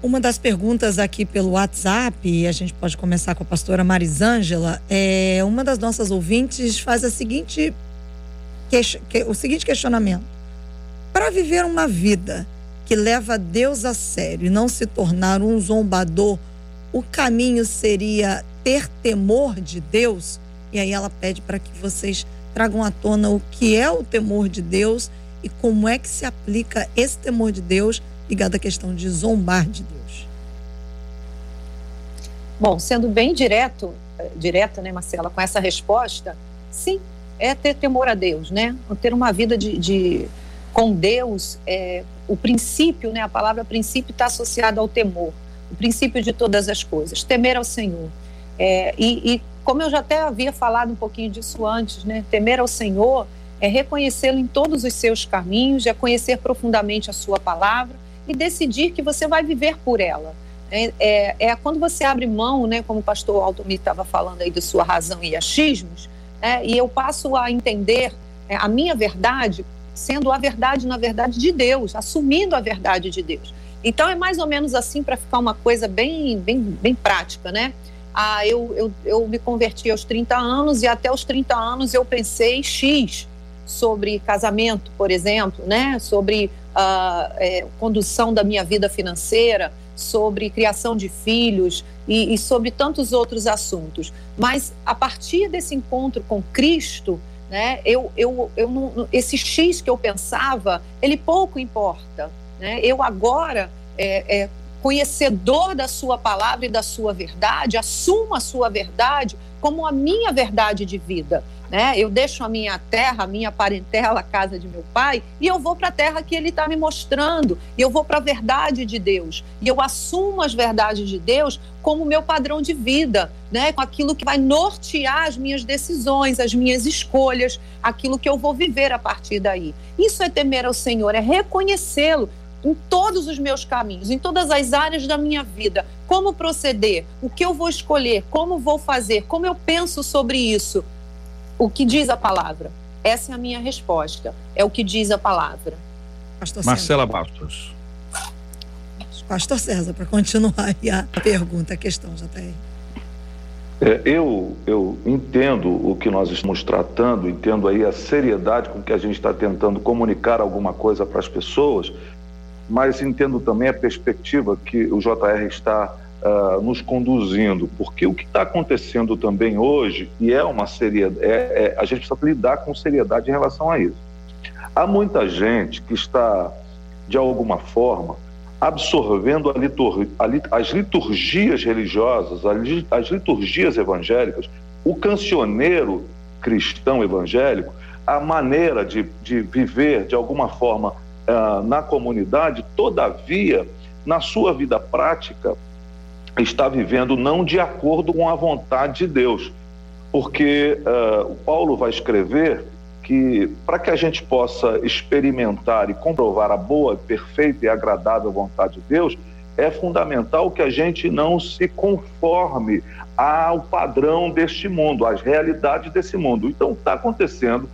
Uma das perguntas aqui pelo WhatsApp, e a gente pode começar com a pastora Marisângela, é uma das nossas ouvintes faz a seguinte o seguinte questionamento: para viver uma vida que leva Deus a sério e não se tornar um zombador, o caminho seria ter temor de Deus? E aí ela pede para que vocês tragam à tona o que é o temor de Deus e como é que se aplica esse temor de Deus ligado à questão de zombar de Deus? Bom, sendo bem direto, eh, direta, né, Marcela, com essa resposta, sim, é ter temor a Deus, né? Ter uma vida de, de com Deus, é, o princípio, né? A palavra princípio está associada ao temor, o princípio de todas as coisas, temer ao Senhor. É, e, e, como eu já até havia falado um pouquinho disso antes, né? Temer ao Senhor é reconhecê-lo em todos os seus caminhos, é conhecer profundamente a sua palavra e decidir que você vai viver por ela. É, é, é quando você abre mão, né, como o pastor Altomir estava falando aí de sua razão e achismos, é, e eu passo a entender é, a minha verdade sendo a verdade, na verdade, de Deus, assumindo a verdade de Deus. Então é mais ou menos assim para ficar uma coisa bem, bem, bem prática, né? Ah, eu, eu, eu me converti aos 30 anos e até os 30 anos eu pensei X sobre casamento, por exemplo, né? sobre a é, condução da minha vida financeira, sobre criação de filhos e, e, sobre tantos outros assuntos. Mas a partir desse encontro com Cristo, né, eu, eu, eu não, esse X que eu pensava, ele pouco importa. Né? Eu agora, é, é, conhecedor da sua palavra e da sua verdade, assumo a sua verdade como a minha verdade de vida né? Eu deixo a minha terra, a minha parentela, a casa de meu pai, e eu vou para a terra que ele está me mostrando. E eu vou para a verdade de Deus. E eu assumo as verdades de Deus como meu padrão de vida, né? Com aquilo que vai nortear as minhas decisões, as minhas escolhas, aquilo que eu vou viver a partir daí. Isso é temer ao Senhor, é reconhecê-lo em todos os meus caminhos, em todas as áreas da minha vida. Como proceder, o que eu vou escolher, como vou fazer, como eu penso sobre isso o que diz a palavra. Essa é a minha resposta. É o que diz a palavra. Pastor Marcela Bastos. Pastor César, para continuar a pergunta, a questão, já está aí. É, eu, eu entendo o que nós estamos tratando, entendo aí a seriedade com que a gente está tentando comunicar alguma coisa para as pessoas, mas entendo também a perspectiva que o JR está uh, nos conduzindo, porque o que está acontecendo também hoje, e é uma seriedade, é, é, a gente precisa lidar com seriedade em relação a isso. Há muita gente que está, de alguma forma, absorvendo litur, a, as liturgias religiosas, as liturgias evangélicas, o cancioneiro cristão evangélico, a maneira de, de viver de alguma forma uh, na comunidade, todavia, na sua vida prática, está vivendo não de acordo com a vontade de Deus. Porque uh, o Paulo vai escrever que para que a gente possa experimentar e comprovar a boa, perfeita e agradável vontade de Deus, é fundamental que a gente não se conforme ao padrão deste mundo, às realidades desse mundo. Então, está acontecendo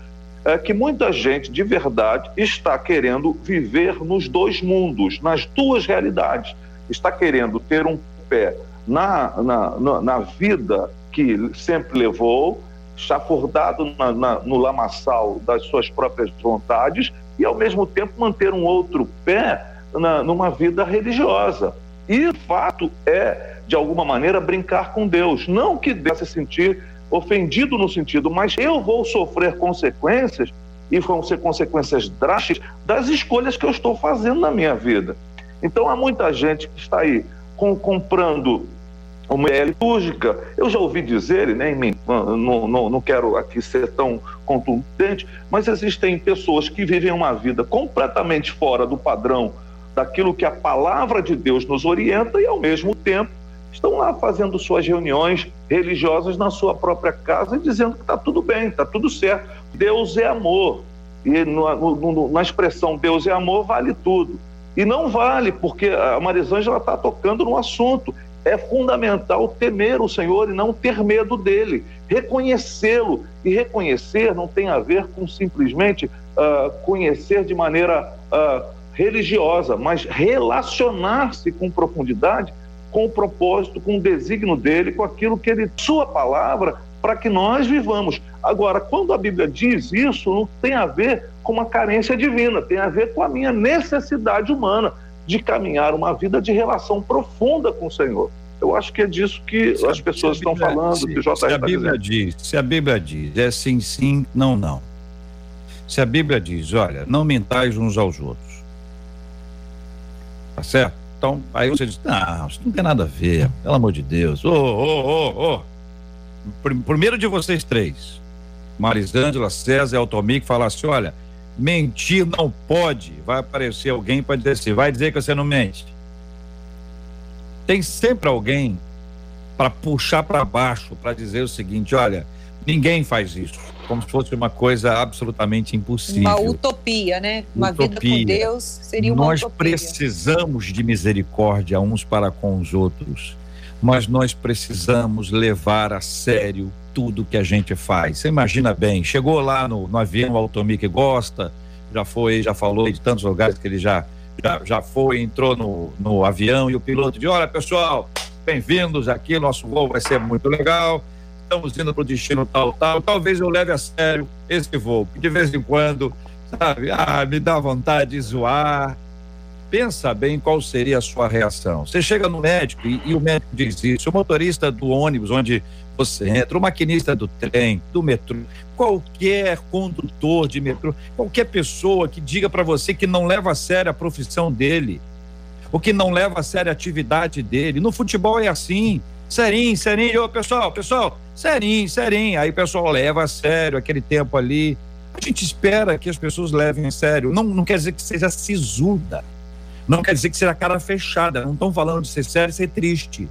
é que muita gente de verdade está querendo viver nos dois mundos, nas duas realidades. Está querendo ter um pé na, na, na vida que sempre levou, chafurdado na, na, no lamaçal das suas próprias vontades e, ao mesmo tempo, manter um outro pé na, numa vida religiosa. E, fato, é, de alguma maneira, brincar com Deus. Não que Deus se sentir ofendido no sentido, mas eu vou sofrer consequências e vão ser consequências drásticas das escolhas que eu estou fazendo na minha vida. Então há muita gente que está aí com, comprando uma mulher litúrgica. Eu já ouvi dizer, né, não, não, não quero aqui ser tão contundente, mas existem pessoas que vivem uma vida completamente fora do padrão daquilo que a palavra de Deus nos orienta e, ao mesmo tempo, estão lá fazendo suas reuniões religiosas na sua própria casa e dizendo que está tudo bem, está tudo certo. Deus é amor. E no, no, na expressão Deus é amor vale tudo. E não vale, porque a Marisângela está tocando no assunto. É fundamental temer o Senhor e não ter medo dele, reconhecê-lo. E reconhecer não tem a ver com simplesmente uh, conhecer de maneira uh, religiosa, mas relacionar-se com profundidade com o propósito, com o desígnio dele, com aquilo que ele, sua palavra, para que nós vivamos. Agora, quando a Bíblia diz isso, não tem a ver com uma carência divina, tem a ver com a minha necessidade humana de caminhar uma vida de relação profunda com o Senhor. Eu acho que é disso que se as pessoas estão falando, se, que o se a tá Bíblia diz, se a Bíblia diz, é sim, sim, não, não. Se a Bíblia diz, olha, não mentais uns aos outros. Tá certo? Então, aí você diz, não, isso não tem nada a ver, pelo amor de Deus. Ô, ô, ô, ô. Primeiro de vocês três, Marisângela, César e Altomir, que falasse, assim, olha, mentir não pode. Vai aparecer alguém para dizer assim, vai dizer que você não mente. Tem sempre alguém para puxar para baixo, para dizer o seguinte, olha, ninguém faz isso como se fosse uma coisa absolutamente impossível. Uma utopia, né? Uma utopia. vida com Deus seria uma nós utopia. precisamos de misericórdia uns para com os outros, mas nós precisamos levar a sério tudo que a gente faz. Você imagina bem, chegou lá no, no avião, o Altomir que gosta, já foi, já falou de tantos lugares que ele já, já, já foi, entrou no, no avião e o piloto diz, olha pessoal, bem-vindos aqui, nosso voo vai ser muito legal, estamos indo para o destino tal, tal, talvez eu leve a sério esse voo, de vez em quando, sabe, ah, me dá vontade de zoar. Pensa bem qual seria a sua reação. Você chega no médico e, e o médico diz isso, o motorista do ônibus onde você entra, o maquinista do trem, do metrô, qualquer condutor de metrô, qualquer pessoa que diga para você que não leva a sério a profissão dele, ou que não leva a sério a atividade dele. No futebol é assim. Serinho, serinho, ô pessoal, pessoal, serinho, serinho. Aí o pessoal leva a sério aquele tempo ali. A gente espera que as pessoas levem a sério. Não, não quer dizer que seja sisuda. Não quer dizer que seja cara fechada. Não estão falando de ser sério e ser triste.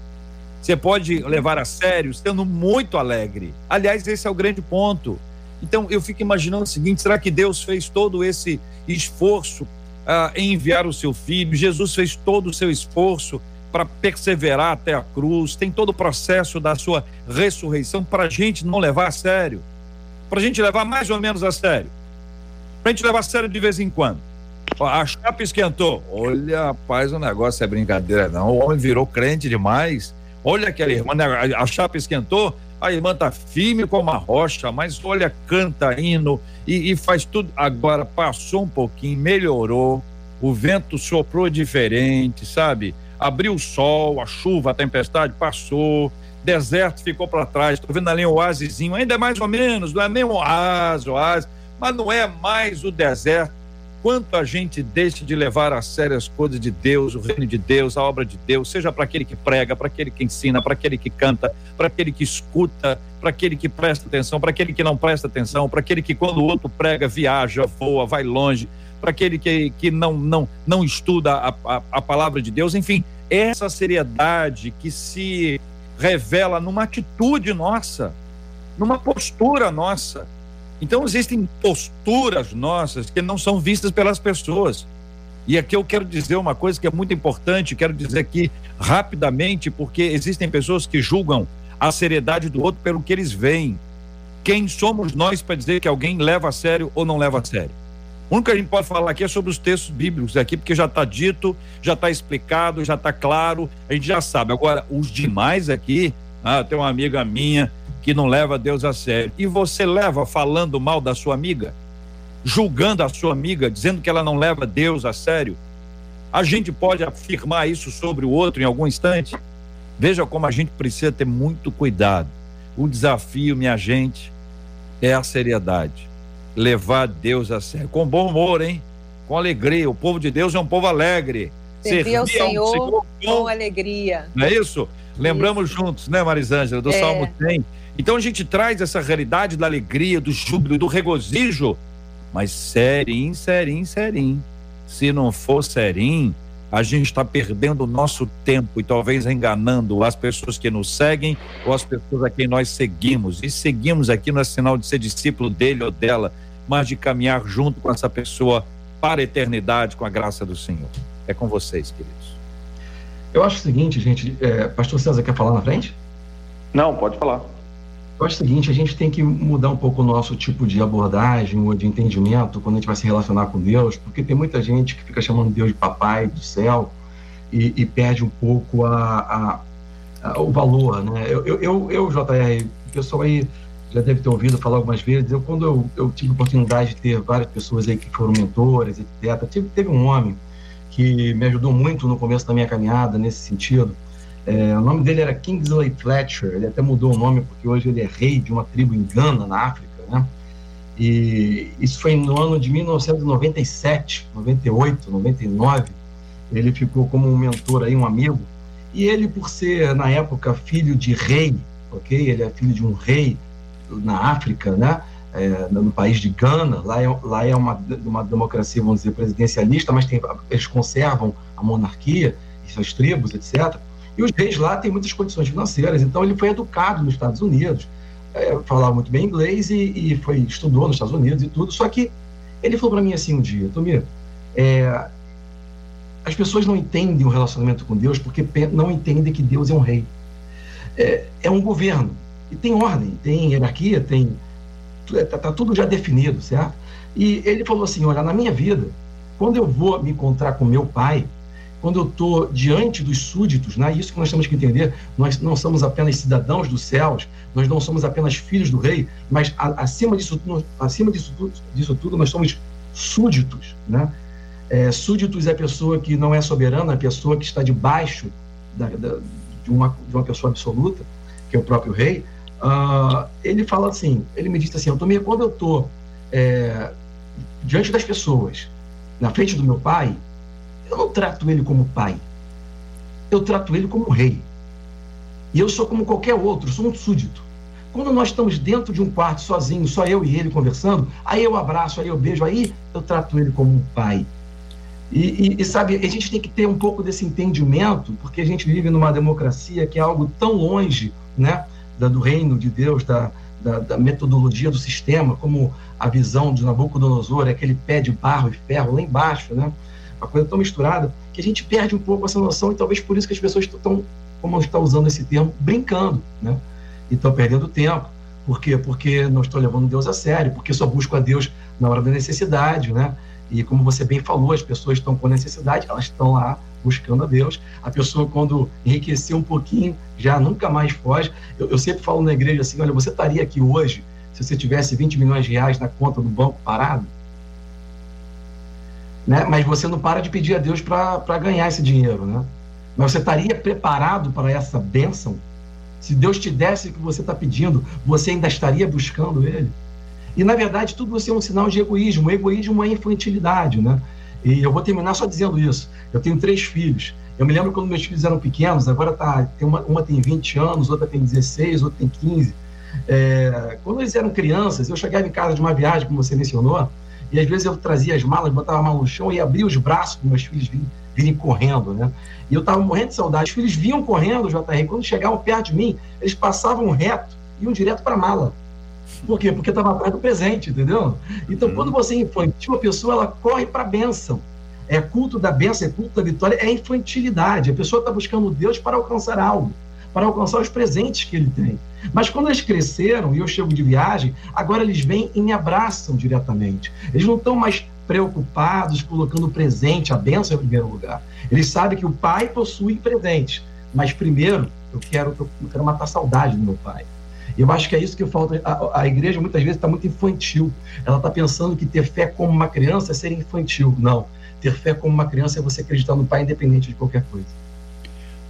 Você pode levar a sério sendo muito alegre. Aliás, esse é o grande ponto. Então, eu fico imaginando o seguinte: será que Deus fez todo esse esforço uh, em enviar o seu filho? Jesus fez todo o seu esforço para perseverar até a cruz, tem todo o processo da sua ressurreição para a gente não levar a sério, para a gente levar mais ou menos a sério, para a gente levar a sério de vez em quando. A chapa esquentou. Olha, rapaz, o negócio é brincadeira, não. O homem virou crente demais. Olha aquela irmã, né, a chapa esquentou, a irmã tá firme como a rocha, mas olha, canta hino e, e faz tudo. Agora passou um pouquinho, melhorou, o vento soprou diferente, sabe? abriu o sol, a chuva, a tempestade passou, deserto ficou para trás. Estou vendo ali um oásisinho, ainda é mais ou menos, não é nem um oásis, oásis, mas não é mais o deserto. Quanto a gente deixa de levar a sério as coisas de Deus, o reino de Deus, a obra de Deus, seja para aquele que prega, para aquele que ensina, para aquele que canta, para aquele que escuta, para aquele que presta atenção, para aquele que não presta atenção, para aquele que quando o outro prega, viaja, voa, vai longe, para aquele que, que não, não, não estuda a, a, a palavra de Deus, enfim, essa seriedade que se revela numa atitude nossa, numa postura nossa. Então existem posturas nossas que não são vistas pelas pessoas. E aqui eu quero dizer uma coisa que é muito importante, quero dizer aqui rapidamente, porque existem pessoas que julgam a seriedade do outro pelo que eles veem. Quem somos nós para dizer que alguém leva a sério ou não leva a sério? O único que a gente pode falar aqui é sobre os textos bíblicos aqui, porque já está dito, já está explicado, já está claro, a gente já sabe. Agora, os demais aqui, ah, tem uma amiga minha que não leva Deus a sério. E você leva falando mal da sua amiga? Julgando a sua amiga, dizendo que ela não leva Deus a sério? A gente pode afirmar isso sobre o outro em algum instante? Veja como a gente precisa ter muito cuidado. O desafio, minha gente, é a seriedade levar Deus a sério. Com bom humor, hein? Com alegria. O povo de Deus é um povo alegre. Servir ao Senhor, Senhor com, alegria. Não é isso? Lembramos isso. juntos, né, Marisângela, do é. Salmo 100. Então a gente traz essa realidade da alegria, do júbilo, do regozijo, mas serinho, serinho, serinho. Se não for serinho, a gente está perdendo o nosso tempo e talvez enganando as pessoas que nos seguem ou as pessoas a quem nós seguimos. E seguimos aqui não é sinal de ser discípulo dele ou dela, mas de caminhar junto com essa pessoa para a eternidade com a graça do Senhor. É com vocês, queridos. Eu acho o seguinte, gente. É, Pastor César quer falar na frente? Não, pode falar. Eu acho o seguinte, a gente tem que mudar um pouco o nosso tipo de abordagem ou de entendimento quando a gente vai se relacionar com Deus, porque tem muita gente que fica chamando Deus de papai do céu e, e perde um pouco a, a, a, o valor, né? Eu, eu, eu, eu, JR, o pessoal aí já deve ter ouvido falar algumas vezes, eu quando eu, eu tive a oportunidade de ter várias pessoas aí que foram mentores, etc., teve, teve um homem que me ajudou muito no começo da minha caminhada nesse sentido, é, o nome dele era Kingsley Fletcher, ele até mudou o nome porque hoje ele é rei de uma tribo em Gana, na África, né? E isso foi no ano de 1997, 98, 99. Ele ficou como um mentor aí, um amigo. E ele, por ser, na época, filho de rei, ok? Ele é filho de um rei na África, né? É, no país de Gana. Lá é, lá é uma, uma democracia, vamos dizer, presidencialista, mas tem, eles conservam a monarquia, suas tribos, etc. E os reis lá têm muitas condições financeiras, então ele foi educado nos Estados Unidos, é, falava muito bem inglês e, e, foi estudou nos Estados Unidos e tudo. Só que ele falou para mim assim um dia, Tomir, é, as pessoas não entendem o relacionamento com Deus porque não entendem que Deus é um rei. É, é um governo e tem ordem, tem hierarquia, tem está tá tudo já definido, certo? E ele falou assim, olha, na minha vida, quando eu vou me encontrar com meu pai, quando eu estou diante dos súditos, né? isso que nós temos que entender, nós não somos apenas cidadãos dos céus, nós não somos apenas filhos do rei, mas a, acima, disso, acima disso, tudo, disso tudo nós somos súditos. Né? É, súditos é a pessoa que não é soberana, é a pessoa que está debaixo da, da, de, uma, de uma pessoa absoluta, que é o próprio rei. Uh, ele fala assim, ele me disse assim, Altomir, quando eu estou é, diante das pessoas, na frente do meu pai, eu não trato ele como pai. Eu trato ele como rei. E eu sou como qualquer outro, sou um súdito. Quando nós estamos dentro de um quarto sozinho, só eu e ele conversando, aí eu abraço, aí eu beijo, aí eu trato ele como um pai. E, e, e, sabe, a gente tem que ter um pouco desse entendimento, porque a gente vive numa democracia que é algo tão longe né, da, do reino de Deus, da, da, da, metodologia do sistema, como a visão de Nabucodonosor, aquele pé de barro e ferro lá embaixo, né? Uma coisa tão misturada, que a gente perde um pouco essa noção e talvez por isso que as pessoas estão, como está usando esse termo, brincando, né? E estão perdendo tempo. Por quê? Porque não estou levando Deus a sério, porque só busco a Deus na hora da necessidade, né? E como você bem falou, as pessoas estão com necessidade, elas estão lá buscando a Deus. A pessoa, quando enriquecer um pouquinho, já nunca mais foge. Eu, eu sempre falo na igreja assim: olha, você estaria aqui hoje se você tivesse 20 milhões de reais na conta do banco parado? Né? mas você não para de pedir a Deus para ganhar esse dinheiro. Né? Mas você estaria preparado para essa bênção? Se Deus te desse o que você está pedindo, você ainda estaria buscando Ele? E, na verdade, tudo isso é um sinal de egoísmo. O egoísmo é infantilidade, né? E eu vou terminar só dizendo isso. Eu tenho três filhos. Eu me lembro quando meus filhos eram pequenos, agora tá, tem uma, uma tem 20 anos, outra tem 16, outra tem 15. É, quando eles eram crianças, eu chegava em casa de uma viagem, como você mencionou, e às vezes eu trazia as malas, botava a mala no chão e abria os braços para meus filhos virem, virem correndo, né? E eu estava morrendo de saudade. Os filhos vinham correndo, JR, quando chegavam perto de mim, eles passavam reto, iam direto para a mala. Por quê? Porque estava atrás do presente, entendeu? Então, uhum. quando você é infantil, a pessoa ela corre para a bênção. É culto da bênção, é culto da vitória, é infantilidade. A pessoa está buscando Deus para alcançar algo para alcançar os presentes que ele tem. Mas quando eles cresceram e eu chego de viagem, agora eles vêm e me abraçam diretamente. Eles não estão mais preocupados colocando o presente, a bênção em primeiro lugar. Eles sabem que o pai possui presente, mas primeiro eu quero, eu quero matar saudade do meu pai. Eu acho que é isso que falta. A, a igreja muitas vezes está muito infantil. Ela está pensando que ter fé como uma criança é ser infantil. Não. Ter fé como uma criança é você acreditar no pai independente de qualquer coisa.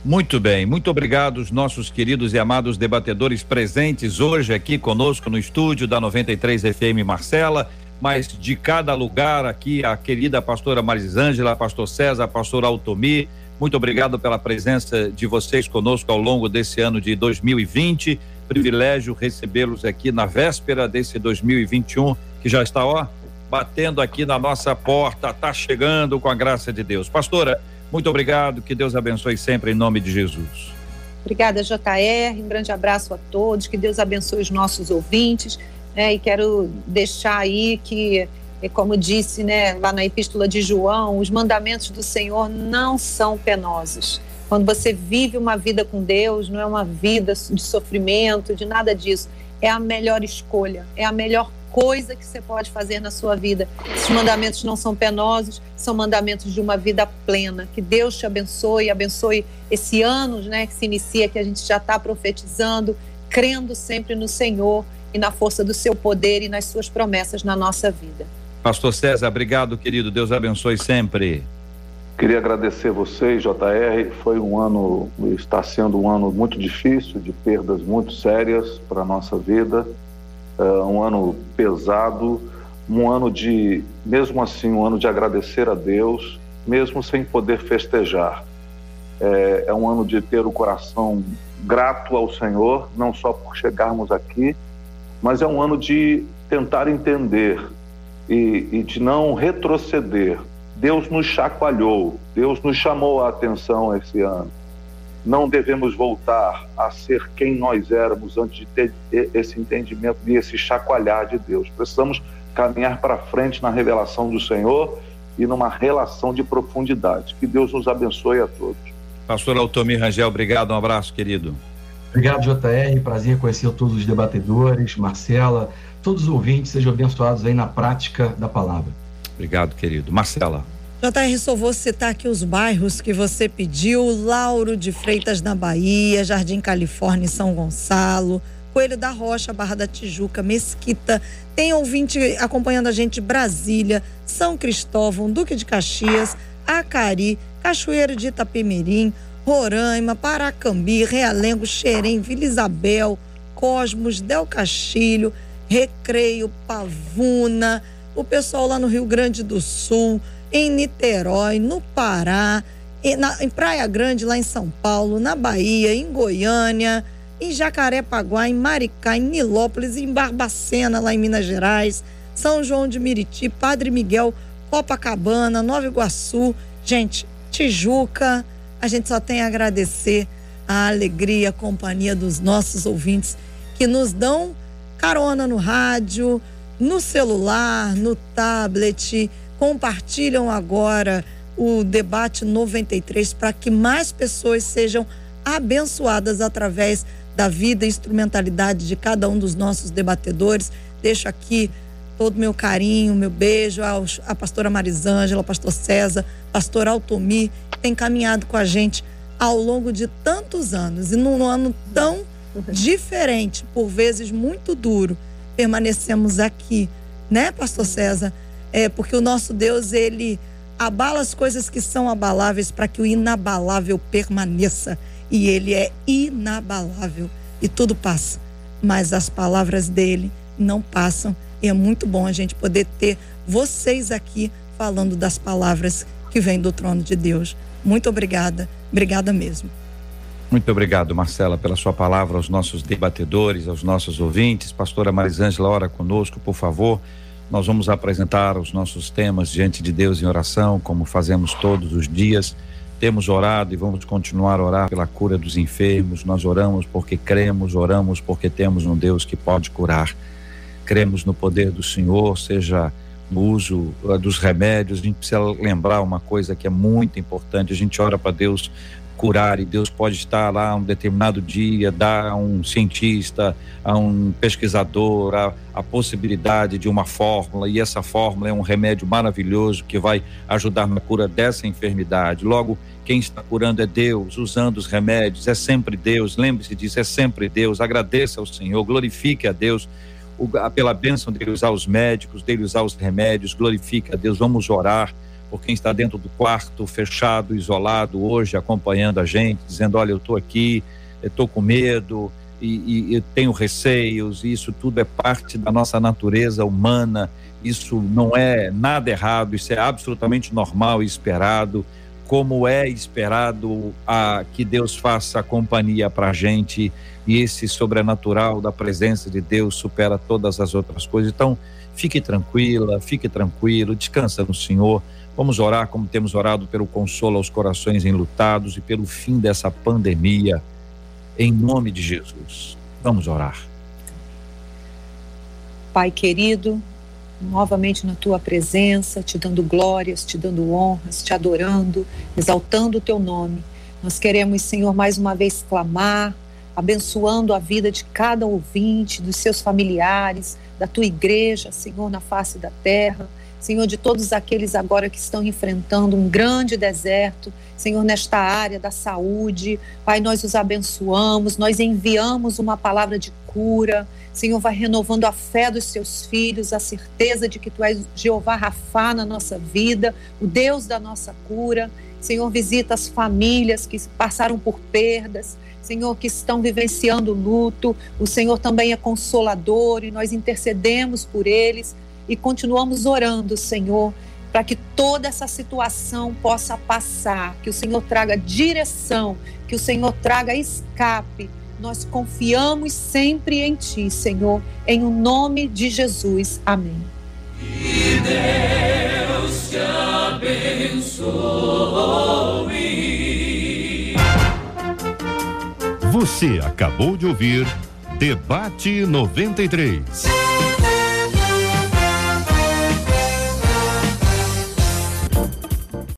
Muito bem, muito obrigado os nossos queridos e amados debatedores presentes hoje aqui conosco no estúdio da 93 FM Marcela, mas de cada lugar aqui, a querida pastora Marisângela, pastor César, pastor Altomir, muito obrigado pela presença de vocês conosco ao longo desse ano de 2020. Privilégio recebê-los aqui na véspera desse 2021, que já está, ó, batendo aqui na nossa porta, está chegando com a graça de Deus. Pastora, muito obrigado, que Deus abençoe sempre em nome de Jesus. Obrigada, JR. Um grande abraço a todos, que Deus abençoe os nossos ouvintes. Né? E quero deixar aí que, é como disse né, lá na Epístola de João, os mandamentos do Senhor não são penosos. Quando você vive uma vida com Deus, não é uma vida de sofrimento, de nada disso. É a melhor escolha, é a melhor coisa que você pode fazer na sua vida. Esses mandamentos não são penosos, são mandamentos de uma vida plena. Que Deus te abençoe, abençoe esse ano né, que se inicia, que a gente já está profetizando, crendo sempre no Senhor e na força do seu poder e nas suas promessas na nossa vida. Pastor César, obrigado, querido. Deus abençoe sempre. Queria agradecer vocês, JR. Foi um ano, está sendo um ano muito difícil, de perdas muito sérias para a nossa vida uh, um ano pesado, um ano de, mesmo assim, um ano de agradecer a Deus, mesmo sem poder festejar. É, é um ano de ter o coração grato ao Senhor, não só por chegarmos aqui, mas é um ano de tentar entender e, e, de não retroceder. Deus nos chacoalhou, Deus nos chamou a atenção esse ano não devemos voltar a ser quem nós éramos antes de ter esse entendimento e esse chacoalhar de Deus. Precisamos caminhar para frente na revelação do Senhor e numa relação de profundidade. Que Deus nos abençoe a todos. Pastor Altomir Rangel, obrigado, um abraço, querido. Obrigado, JR. Prazer conhecer todos os debatedores, Marcela, todos os ouvintes, sejam abençoados aí na prática da palavra. Obrigado, querido. Marcela. JR, só vou citar aqui os bairros que você pediu: Lauro de Freitas, na Bahia, Jardim Califórnia, São Gonçalo, Coelho da Rocha, Barra da Tijuca, Mesquita. Tem ouvinte acompanhando a gente Brasília, São Cristóvão, Duque de Caxias, Acari, Cachoeiro de Itapemirim, Roraima, Paracambi, Realengo, Xerém, Vila Isabel, Cosmos, Del Castilho, Recreio, Pavuna, o pessoal lá no Rio Grande do Sul, em Niterói, no Pará, em, na, em Praia Grande, lá em São Paulo, na Bahia, em Goiânia, em Jacarepaguá, em Maricá, em Nilópolis, em Barbacena, lá em Minas Gerais, São João de Miriti, Padre Miguel, Copacabana, Nova Iguaçu, gente, Tijuca. A gente só tem a agradecer a alegria, a companhia dos nossos ouvintes que nos dão carona no rádio, no celular, no tablet compartilham agora o debate 93 para que mais pessoas sejam abençoadas através da vida e instrumentalidade de cada um dos nossos debatedores. Deixo aqui todo o meu carinho, meu beijo aos, à pastora Marisângela, pastor César, pastor Altomi, que tem caminhado com a gente ao longo de tantos anos e num ano tão diferente, por vezes muito duro, permanecemos aqui, né, pastor César? É, porque o nosso Deus, ele abala as coisas que são abaláveis para que o inabalável permaneça. E ele é inabalável. E tudo passa. Mas as palavras dele não passam. E é muito bom a gente poder ter vocês aqui falando das palavras que vêm do trono de Deus. Muito obrigada. Obrigada mesmo. Muito obrigado, Marcela, pela sua palavra aos nossos debatedores, aos nossos ouvintes. Pastora Marisângela, ora conosco, por favor. Nós vamos apresentar os nossos temas diante de Deus em oração, como fazemos todos os dias. Temos orado e vamos continuar a orar pela cura dos enfermos. Nós oramos porque cremos, oramos porque temos um Deus que pode curar. Cremos no poder do Senhor, seja no uso uh, dos remédios. A gente precisa lembrar uma coisa que é muito importante: a gente ora para Deus curar e Deus pode estar lá um determinado dia, dar a um cientista, a um pesquisador a, a possibilidade de uma fórmula e essa fórmula é um remédio maravilhoso que vai ajudar na cura dessa enfermidade. Logo, quem está curando é Deus, usando os remédios, é sempre Deus. Lembre-se disso, é sempre Deus. Agradeça ao Senhor, glorifique a Deus pela bênção dele usar os médicos, dele usar os remédios, glorifique a Deus. Vamos orar por quem está dentro do quarto, fechado, isolado hoje, acompanhando a gente, dizendo: Olha, eu estou aqui, estou com medo, e, e tenho receios, e isso tudo é parte da nossa natureza humana, isso não é nada errado, isso é absolutamente normal e esperado, como é esperado a, que Deus faça companhia para a gente, e esse sobrenatural da presença de Deus supera todas as outras coisas. Então, fique tranquila, fique tranquilo, descansa no Senhor. Vamos orar como temos orado pelo consolo aos corações enlutados e pelo fim dessa pandemia em nome de Jesus. Vamos orar. Pai querido, novamente na tua presença, te dando glórias, te dando honras, te adorando, exaltando o teu nome. Nós queremos, Senhor, mais uma vez clamar, abençoando a vida de cada ouvinte, dos seus familiares, da tua igreja, Senhor, na face da terra. Senhor, de todos aqueles agora que estão enfrentando um grande deserto, Senhor, nesta área da saúde. Pai, nós os abençoamos, nós enviamos uma palavra de cura. Senhor, vai renovando a fé dos seus filhos, a certeza de que tu és Jeová Rafá na nossa vida, o Deus da nossa cura. Senhor, visita as famílias que passaram por perdas. Senhor, que estão vivenciando luto. O Senhor também é consolador e nós intercedemos por eles e continuamos orando, Senhor, para que toda essa situação possa passar, que o Senhor traga direção, que o Senhor traga escape. Nós confiamos sempre em Ti, Senhor, em o nome de Jesus. Amém. Que Deus te abençoe. Você acabou de ouvir Debate 93.